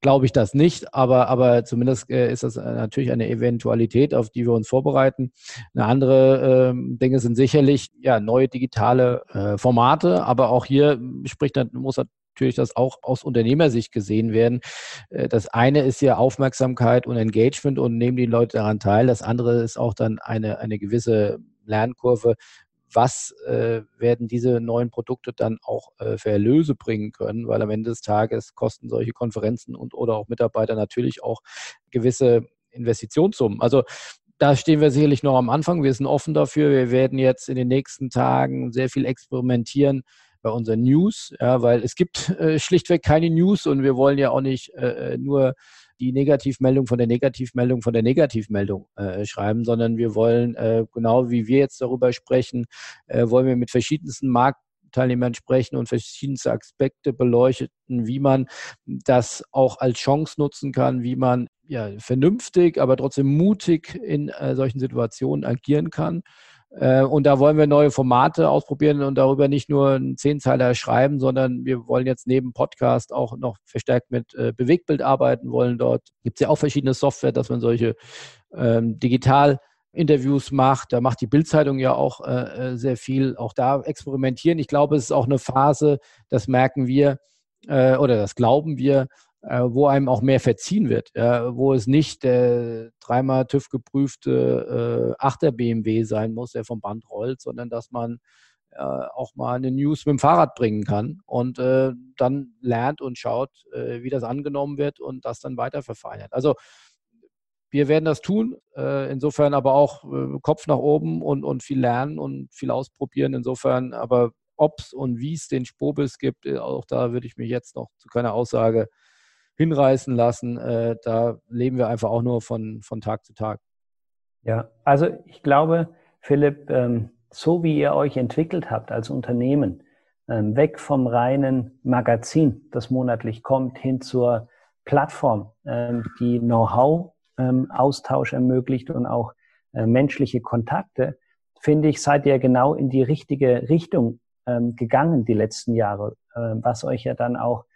glaube ich das nicht, aber, aber zumindest ist das natürlich eine Eventualität, auf die wir uns vorbereiten. Eine andere äh, Dinge sind sicherlich ja, neue digitale Formate, aber auch hier spricht, muss natürlich das auch aus Unternehmersicht gesehen werden. Äh, das eine ist ja Aufmerksamkeit und Engagement und nehmen die Leute daran teil. Das andere ist auch dann eine, eine gewisse Lernkurve. Was äh, werden diese neuen Produkte dann auch äh, für Erlöse bringen können? Weil am Ende des Tages kosten solche Konferenzen und oder auch Mitarbeiter natürlich auch gewisse Investitionssummen. Also da stehen wir sicherlich noch am Anfang. Wir sind offen dafür. Wir werden jetzt in den nächsten Tagen sehr viel experimentieren bei unseren News, ja, weil es gibt [LAUGHS] äh, schlichtweg keine News und wir wollen ja auch nicht äh, äh, nur die Negativmeldung von der Negativmeldung von der Negativmeldung äh, schreiben, sondern wir wollen, äh, genau wie wir jetzt darüber sprechen, äh, wollen wir mit verschiedensten Marktteilnehmern sprechen und verschiedenste Aspekte beleuchten, wie man das auch als Chance nutzen kann, wie man ja, vernünftig, aber trotzdem mutig in äh, solchen Situationen agieren kann. Äh, und da wollen wir neue Formate ausprobieren und darüber nicht nur einen Zehnzeiler schreiben, sondern wir wollen jetzt neben Podcast auch noch verstärkt mit äh, Bewegtbild arbeiten wollen. Dort gibt es ja auch verschiedene Software, dass man solche ähm, digital Interviews macht. Da macht die Bildzeitung ja auch äh, äh, sehr viel. Auch da experimentieren. Ich glaube, es ist auch eine Phase, das merken wir äh, oder das glauben wir, wo einem auch mehr verziehen wird, wo es nicht der dreimal TÜV geprüfte äh, Achter BMW sein muss, der vom Band rollt, sondern dass man äh, auch mal eine News mit dem Fahrrad bringen kann und äh, dann lernt und schaut, äh, wie das angenommen wird und das dann weiter verfeinert. Also wir werden das tun, äh, insofern aber auch Kopf nach oben und, und viel lernen und viel ausprobieren. Insofern aber ob es und wie es den Spobis gibt, auch da würde ich mich jetzt noch zu keiner Aussage hinreißen lassen. Äh, da leben wir einfach auch nur von, von Tag zu Tag. Ja, also ich glaube, Philipp, ähm, so wie ihr euch entwickelt habt als Unternehmen, ähm, weg vom reinen Magazin, das monatlich kommt, hin zur Plattform, ähm, die Know-how-Austausch ermöglicht und auch äh, menschliche Kontakte, finde ich, seid ihr genau in die richtige Richtung gegangen die letzten Jahre, was euch ja dann auch ähm,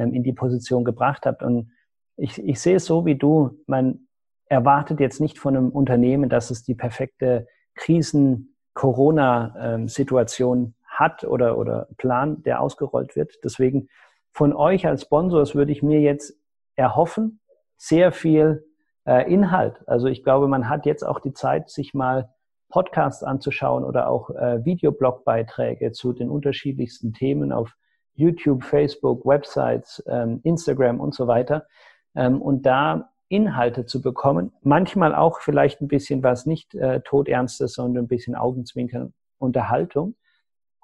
in die Position gebracht habt. Und ich, ich sehe es so wie du, man erwartet jetzt nicht von einem Unternehmen, dass es die perfekte Krisen-Corona-Situation hat oder, oder Plan, der ausgerollt wird. Deswegen von euch als Sponsors würde ich mir jetzt erhoffen, sehr viel äh, Inhalt. Also ich glaube, man hat jetzt auch die Zeit, sich mal Podcasts anzuschauen oder auch äh, Videoblogbeiträge zu den unterschiedlichsten Themen auf YouTube, Facebook, Websites, ähm, Instagram und so weiter. Ähm, und da Inhalte zu bekommen, manchmal auch vielleicht ein bisschen was nicht äh, todernstes, sondern ein bisschen Augenzwinkern, Unterhaltung.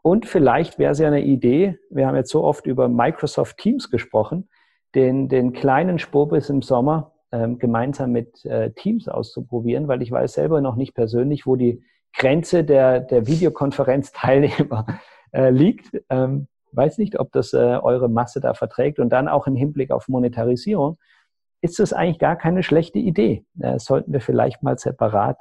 Und vielleicht wäre es ja eine Idee, wir haben jetzt so oft über Microsoft Teams gesprochen, den, den kleinen Spobis im Sommer ähm, gemeinsam mit äh, Teams auszuprobieren, weil ich weiß selber noch nicht persönlich, wo die Grenze der, der Videokonferenzteilnehmer [LAUGHS] äh, liegt. Ähm, weiß nicht, ob das äh, eure Masse da verträgt. Und dann auch im Hinblick auf Monetarisierung ist das eigentlich gar keine schlechte Idee. Das sollten wir vielleicht mal separat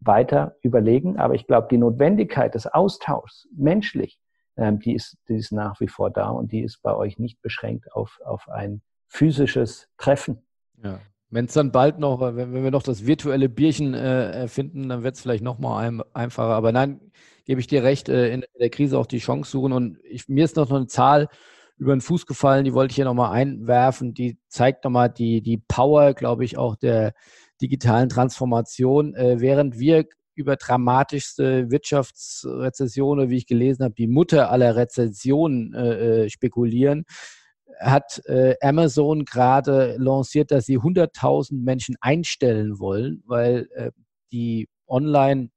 weiter überlegen. Aber ich glaube, die Notwendigkeit des Austauschs menschlich, ähm, die, ist, die ist nach wie vor da und die ist bei euch nicht beschränkt auf, auf ein physisches Treffen. Ja. Wenn es dann bald noch, wenn, wenn, wir noch das virtuelle Bierchen äh, erfinden, dann wird es vielleicht noch mal ein, einfacher. Aber nein, gebe ich dir recht, äh, in der Krise auch die Chance suchen. Und ich, mir ist noch eine Zahl über den Fuß gefallen, die wollte ich hier nochmal einwerfen. Die zeigt nochmal die, die Power, glaube ich, auch der digitalen Transformation. Äh, während wir über dramatischste Wirtschaftsrezessionen, wie ich gelesen habe, die Mutter aller Rezessionen äh, äh spekulieren, hat äh, Amazon gerade lanciert, dass sie 100.000 Menschen einstellen wollen, weil äh, die Online-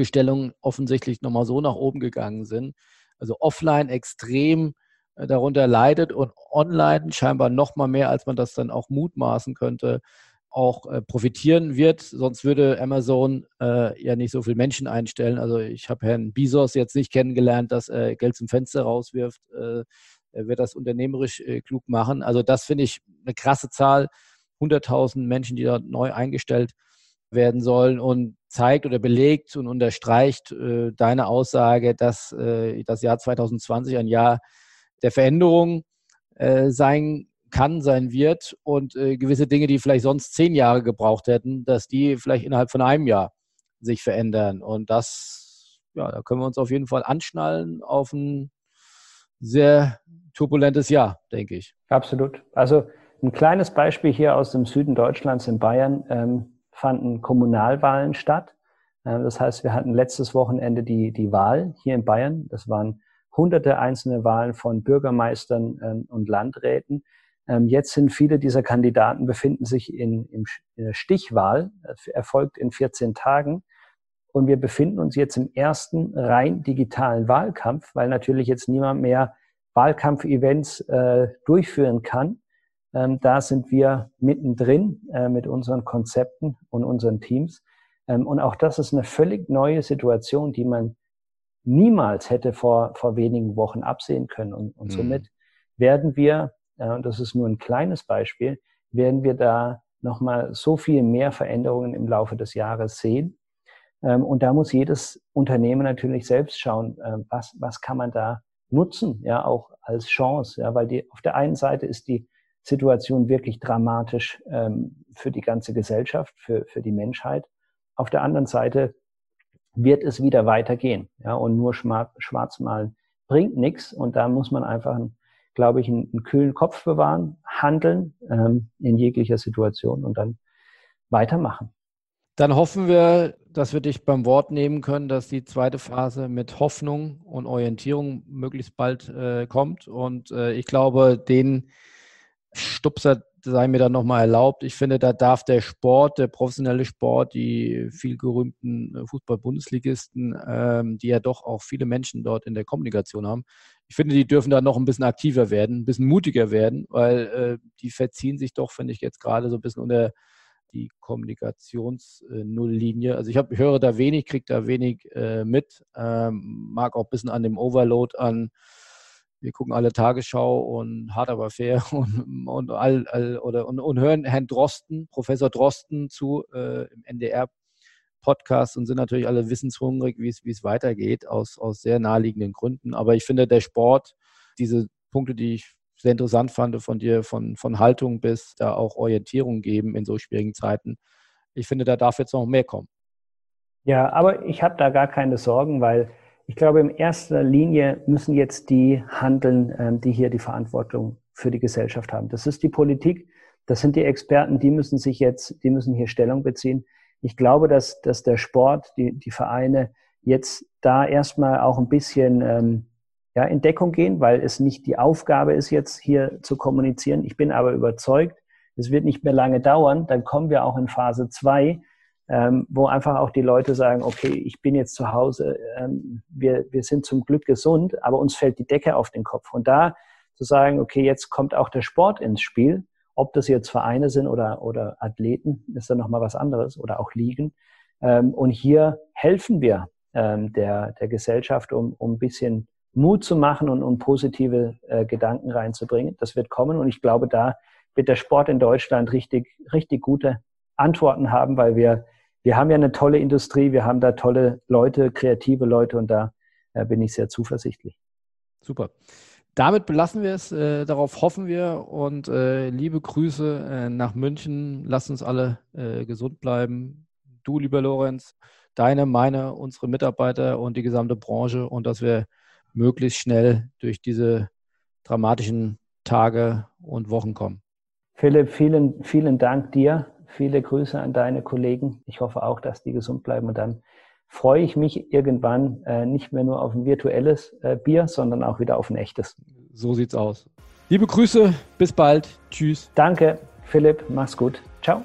Bestellungen offensichtlich nochmal so nach oben gegangen sind. Also offline extrem darunter leidet und online scheinbar noch mal mehr, als man das dann auch mutmaßen könnte, auch äh, profitieren wird. Sonst würde Amazon äh, ja nicht so viele Menschen einstellen. Also ich habe Herrn Bezos jetzt nicht kennengelernt, dass er Geld zum Fenster rauswirft. Äh, er wird das unternehmerisch äh, klug machen. Also das finde ich eine krasse Zahl. 100.000 Menschen, die da neu eingestellt werden sollen und zeigt oder belegt und unterstreicht äh, deine Aussage, dass äh, das Jahr 2020 ein Jahr der Veränderung sein kann, sein wird und äh, gewisse Dinge, die vielleicht sonst zehn Jahre gebraucht hätten, dass die vielleicht innerhalb von einem Jahr sich verändern. Und das, ja, da können wir uns auf jeden Fall anschnallen auf ein sehr turbulentes Jahr, denke ich. Absolut. Also ein kleines Beispiel hier aus dem Süden Deutschlands in Bayern ähm, fanden Kommunalwahlen statt. Äh, das heißt, wir hatten letztes Wochenende die, die Wahl hier in Bayern. Das waren hunderte einzelne Wahlen von Bürgermeistern ähm, und Landräten. Ähm, jetzt sind viele dieser Kandidaten befinden sich in, in, der Stichwahl, äh, erfolgt in 14 Tagen. Und wir befinden uns jetzt im ersten rein digitalen Wahlkampf, weil natürlich jetzt niemand mehr Wahlkampfevents äh, durchführen kann. Ähm, da sind wir mittendrin äh, mit unseren Konzepten und unseren Teams. Ähm, und auch das ist eine völlig neue Situation, die man niemals hätte vor, vor wenigen Wochen absehen können. Und, und mhm. somit werden wir ja, und das ist nur ein kleines Beispiel, werden wir da nochmal so viel mehr Veränderungen im Laufe des Jahres sehen. Ähm, und da muss jedes Unternehmen natürlich selbst schauen, äh, was, was kann man da nutzen, ja, auch als Chance, ja, weil die, auf der einen Seite ist die Situation wirklich dramatisch ähm, für die ganze Gesellschaft, für, für die Menschheit. Auf der anderen Seite wird es wieder weitergehen, ja, und nur schwarz malen bringt nichts. Und da muss man einfach ein glaube ich, einen, einen, kühlen Kopf bewahren, handeln ähm, in jeglicher Situation und dann weitermachen. Dann hoffen wir, dass wir dich beim Wort nehmen können, dass die zweite Phase mit Hoffnung und Orientierung möglichst bald äh, kommt. Und äh, ich glaube, den Stupser sei mir dann nochmal erlaubt. Ich finde, da darf der Sport, der professionelle Sport, die viel gerühmten äh, Fußball-Bundesligisten, ähm, die ja doch auch viele Menschen dort in der Kommunikation haben, ich finde, die dürfen da noch ein bisschen aktiver werden, ein bisschen mutiger werden, weil äh, die verziehen sich doch, finde ich, jetzt gerade so ein bisschen unter die Kommunikationsnulllinie. Also ich, hab, höre da wenig, kriege da wenig äh, mit, ähm, mag auch ein bisschen an dem Overload an wir gucken alle Tagesschau und hart aber fair [LAUGHS] und, und, all, all, oder, und, und hören Herrn Drosten, Professor Drosten zu äh, im NDR Podcast und sind natürlich alle wissenshungrig, wie es, wie es weitergeht, aus, aus sehr naheliegenden Gründen. Aber ich finde, der Sport, diese Punkte, die ich sehr interessant fand von dir, von, von Haltung bis da auch Orientierung geben in so schwierigen Zeiten. Ich finde, da darf jetzt noch mehr kommen. Ja, aber ich habe da gar keine Sorgen, weil ich glaube, in erster Linie müssen jetzt die handeln, ähm, die hier die Verantwortung für die Gesellschaft haben. Das ist die Politik, das sind die Experten, die müssen sich jetzt, die müssen hier Stellung beziehen. Ich glaube, dass, dass der Sport, die, die Vereine jetzt da erstmal auch ein bisschen ähm, ja, in Deckung gehen, weil es nicht die Aufgabe ist, jetzt hier zu kommunizieren. Ich bin aber überzeugt, es wird nicht mehr lange dauern, dann kommen wir auch in Phase zwei ähm, wo einfach auch die Leute sagen, okay, ich bin jetzt zu Hause, ähm, wir, wir sind zum Glück gesund, aber uns fällt die Decke auf den Kopf. Und da zu sagen, okay, jetzt kommt auch der Sport ins Spiel, ob das jetzt Vereine sind oder, oder Athleten, ist dann nochmal was anderes oder auch Ligen. Ähm, und hier helfen wir ähm, der, der Gesellschaft, um, um ein bisschen Mut zu machen und um positive äh, Gedanken reinzubringen. Das wird kommen und ich glaube, da wird der Sport in Deutschland richtig, richtig gute Antworten haben, weil wir wir haben ja eine tolle Industrie, wir haben da tolle Leute, kreative Leute und da äh, bin ich sehr zuversichtlich. Super. Damit belassen wir es. Äh, darauf hoffen wir und äh, liebe Grüße äh, nach München. Lasst uns alle äh, gesund bleiben. Du, lieber Lorenz, deine, meine, unsere Mitarbeiter und die gesamte Branche und dass wir möglichst schnell durch diese dramatischen Tage und Wochen kommen. Philipp, vielen, vielen Dank dir Viele Grüße an deine Kollegen. Ich hoffe auch, dass die gesund bleiben und dann freue ich mich irgendwann äh, nicht mehr nur auf ein virtuelles äh, Bier, sondern auch wieder auf ein echtes. So sieht's aus. Liebe Grüße, bis bald. Tschüss. Danke, Philipp. Mach's gut. Ciao.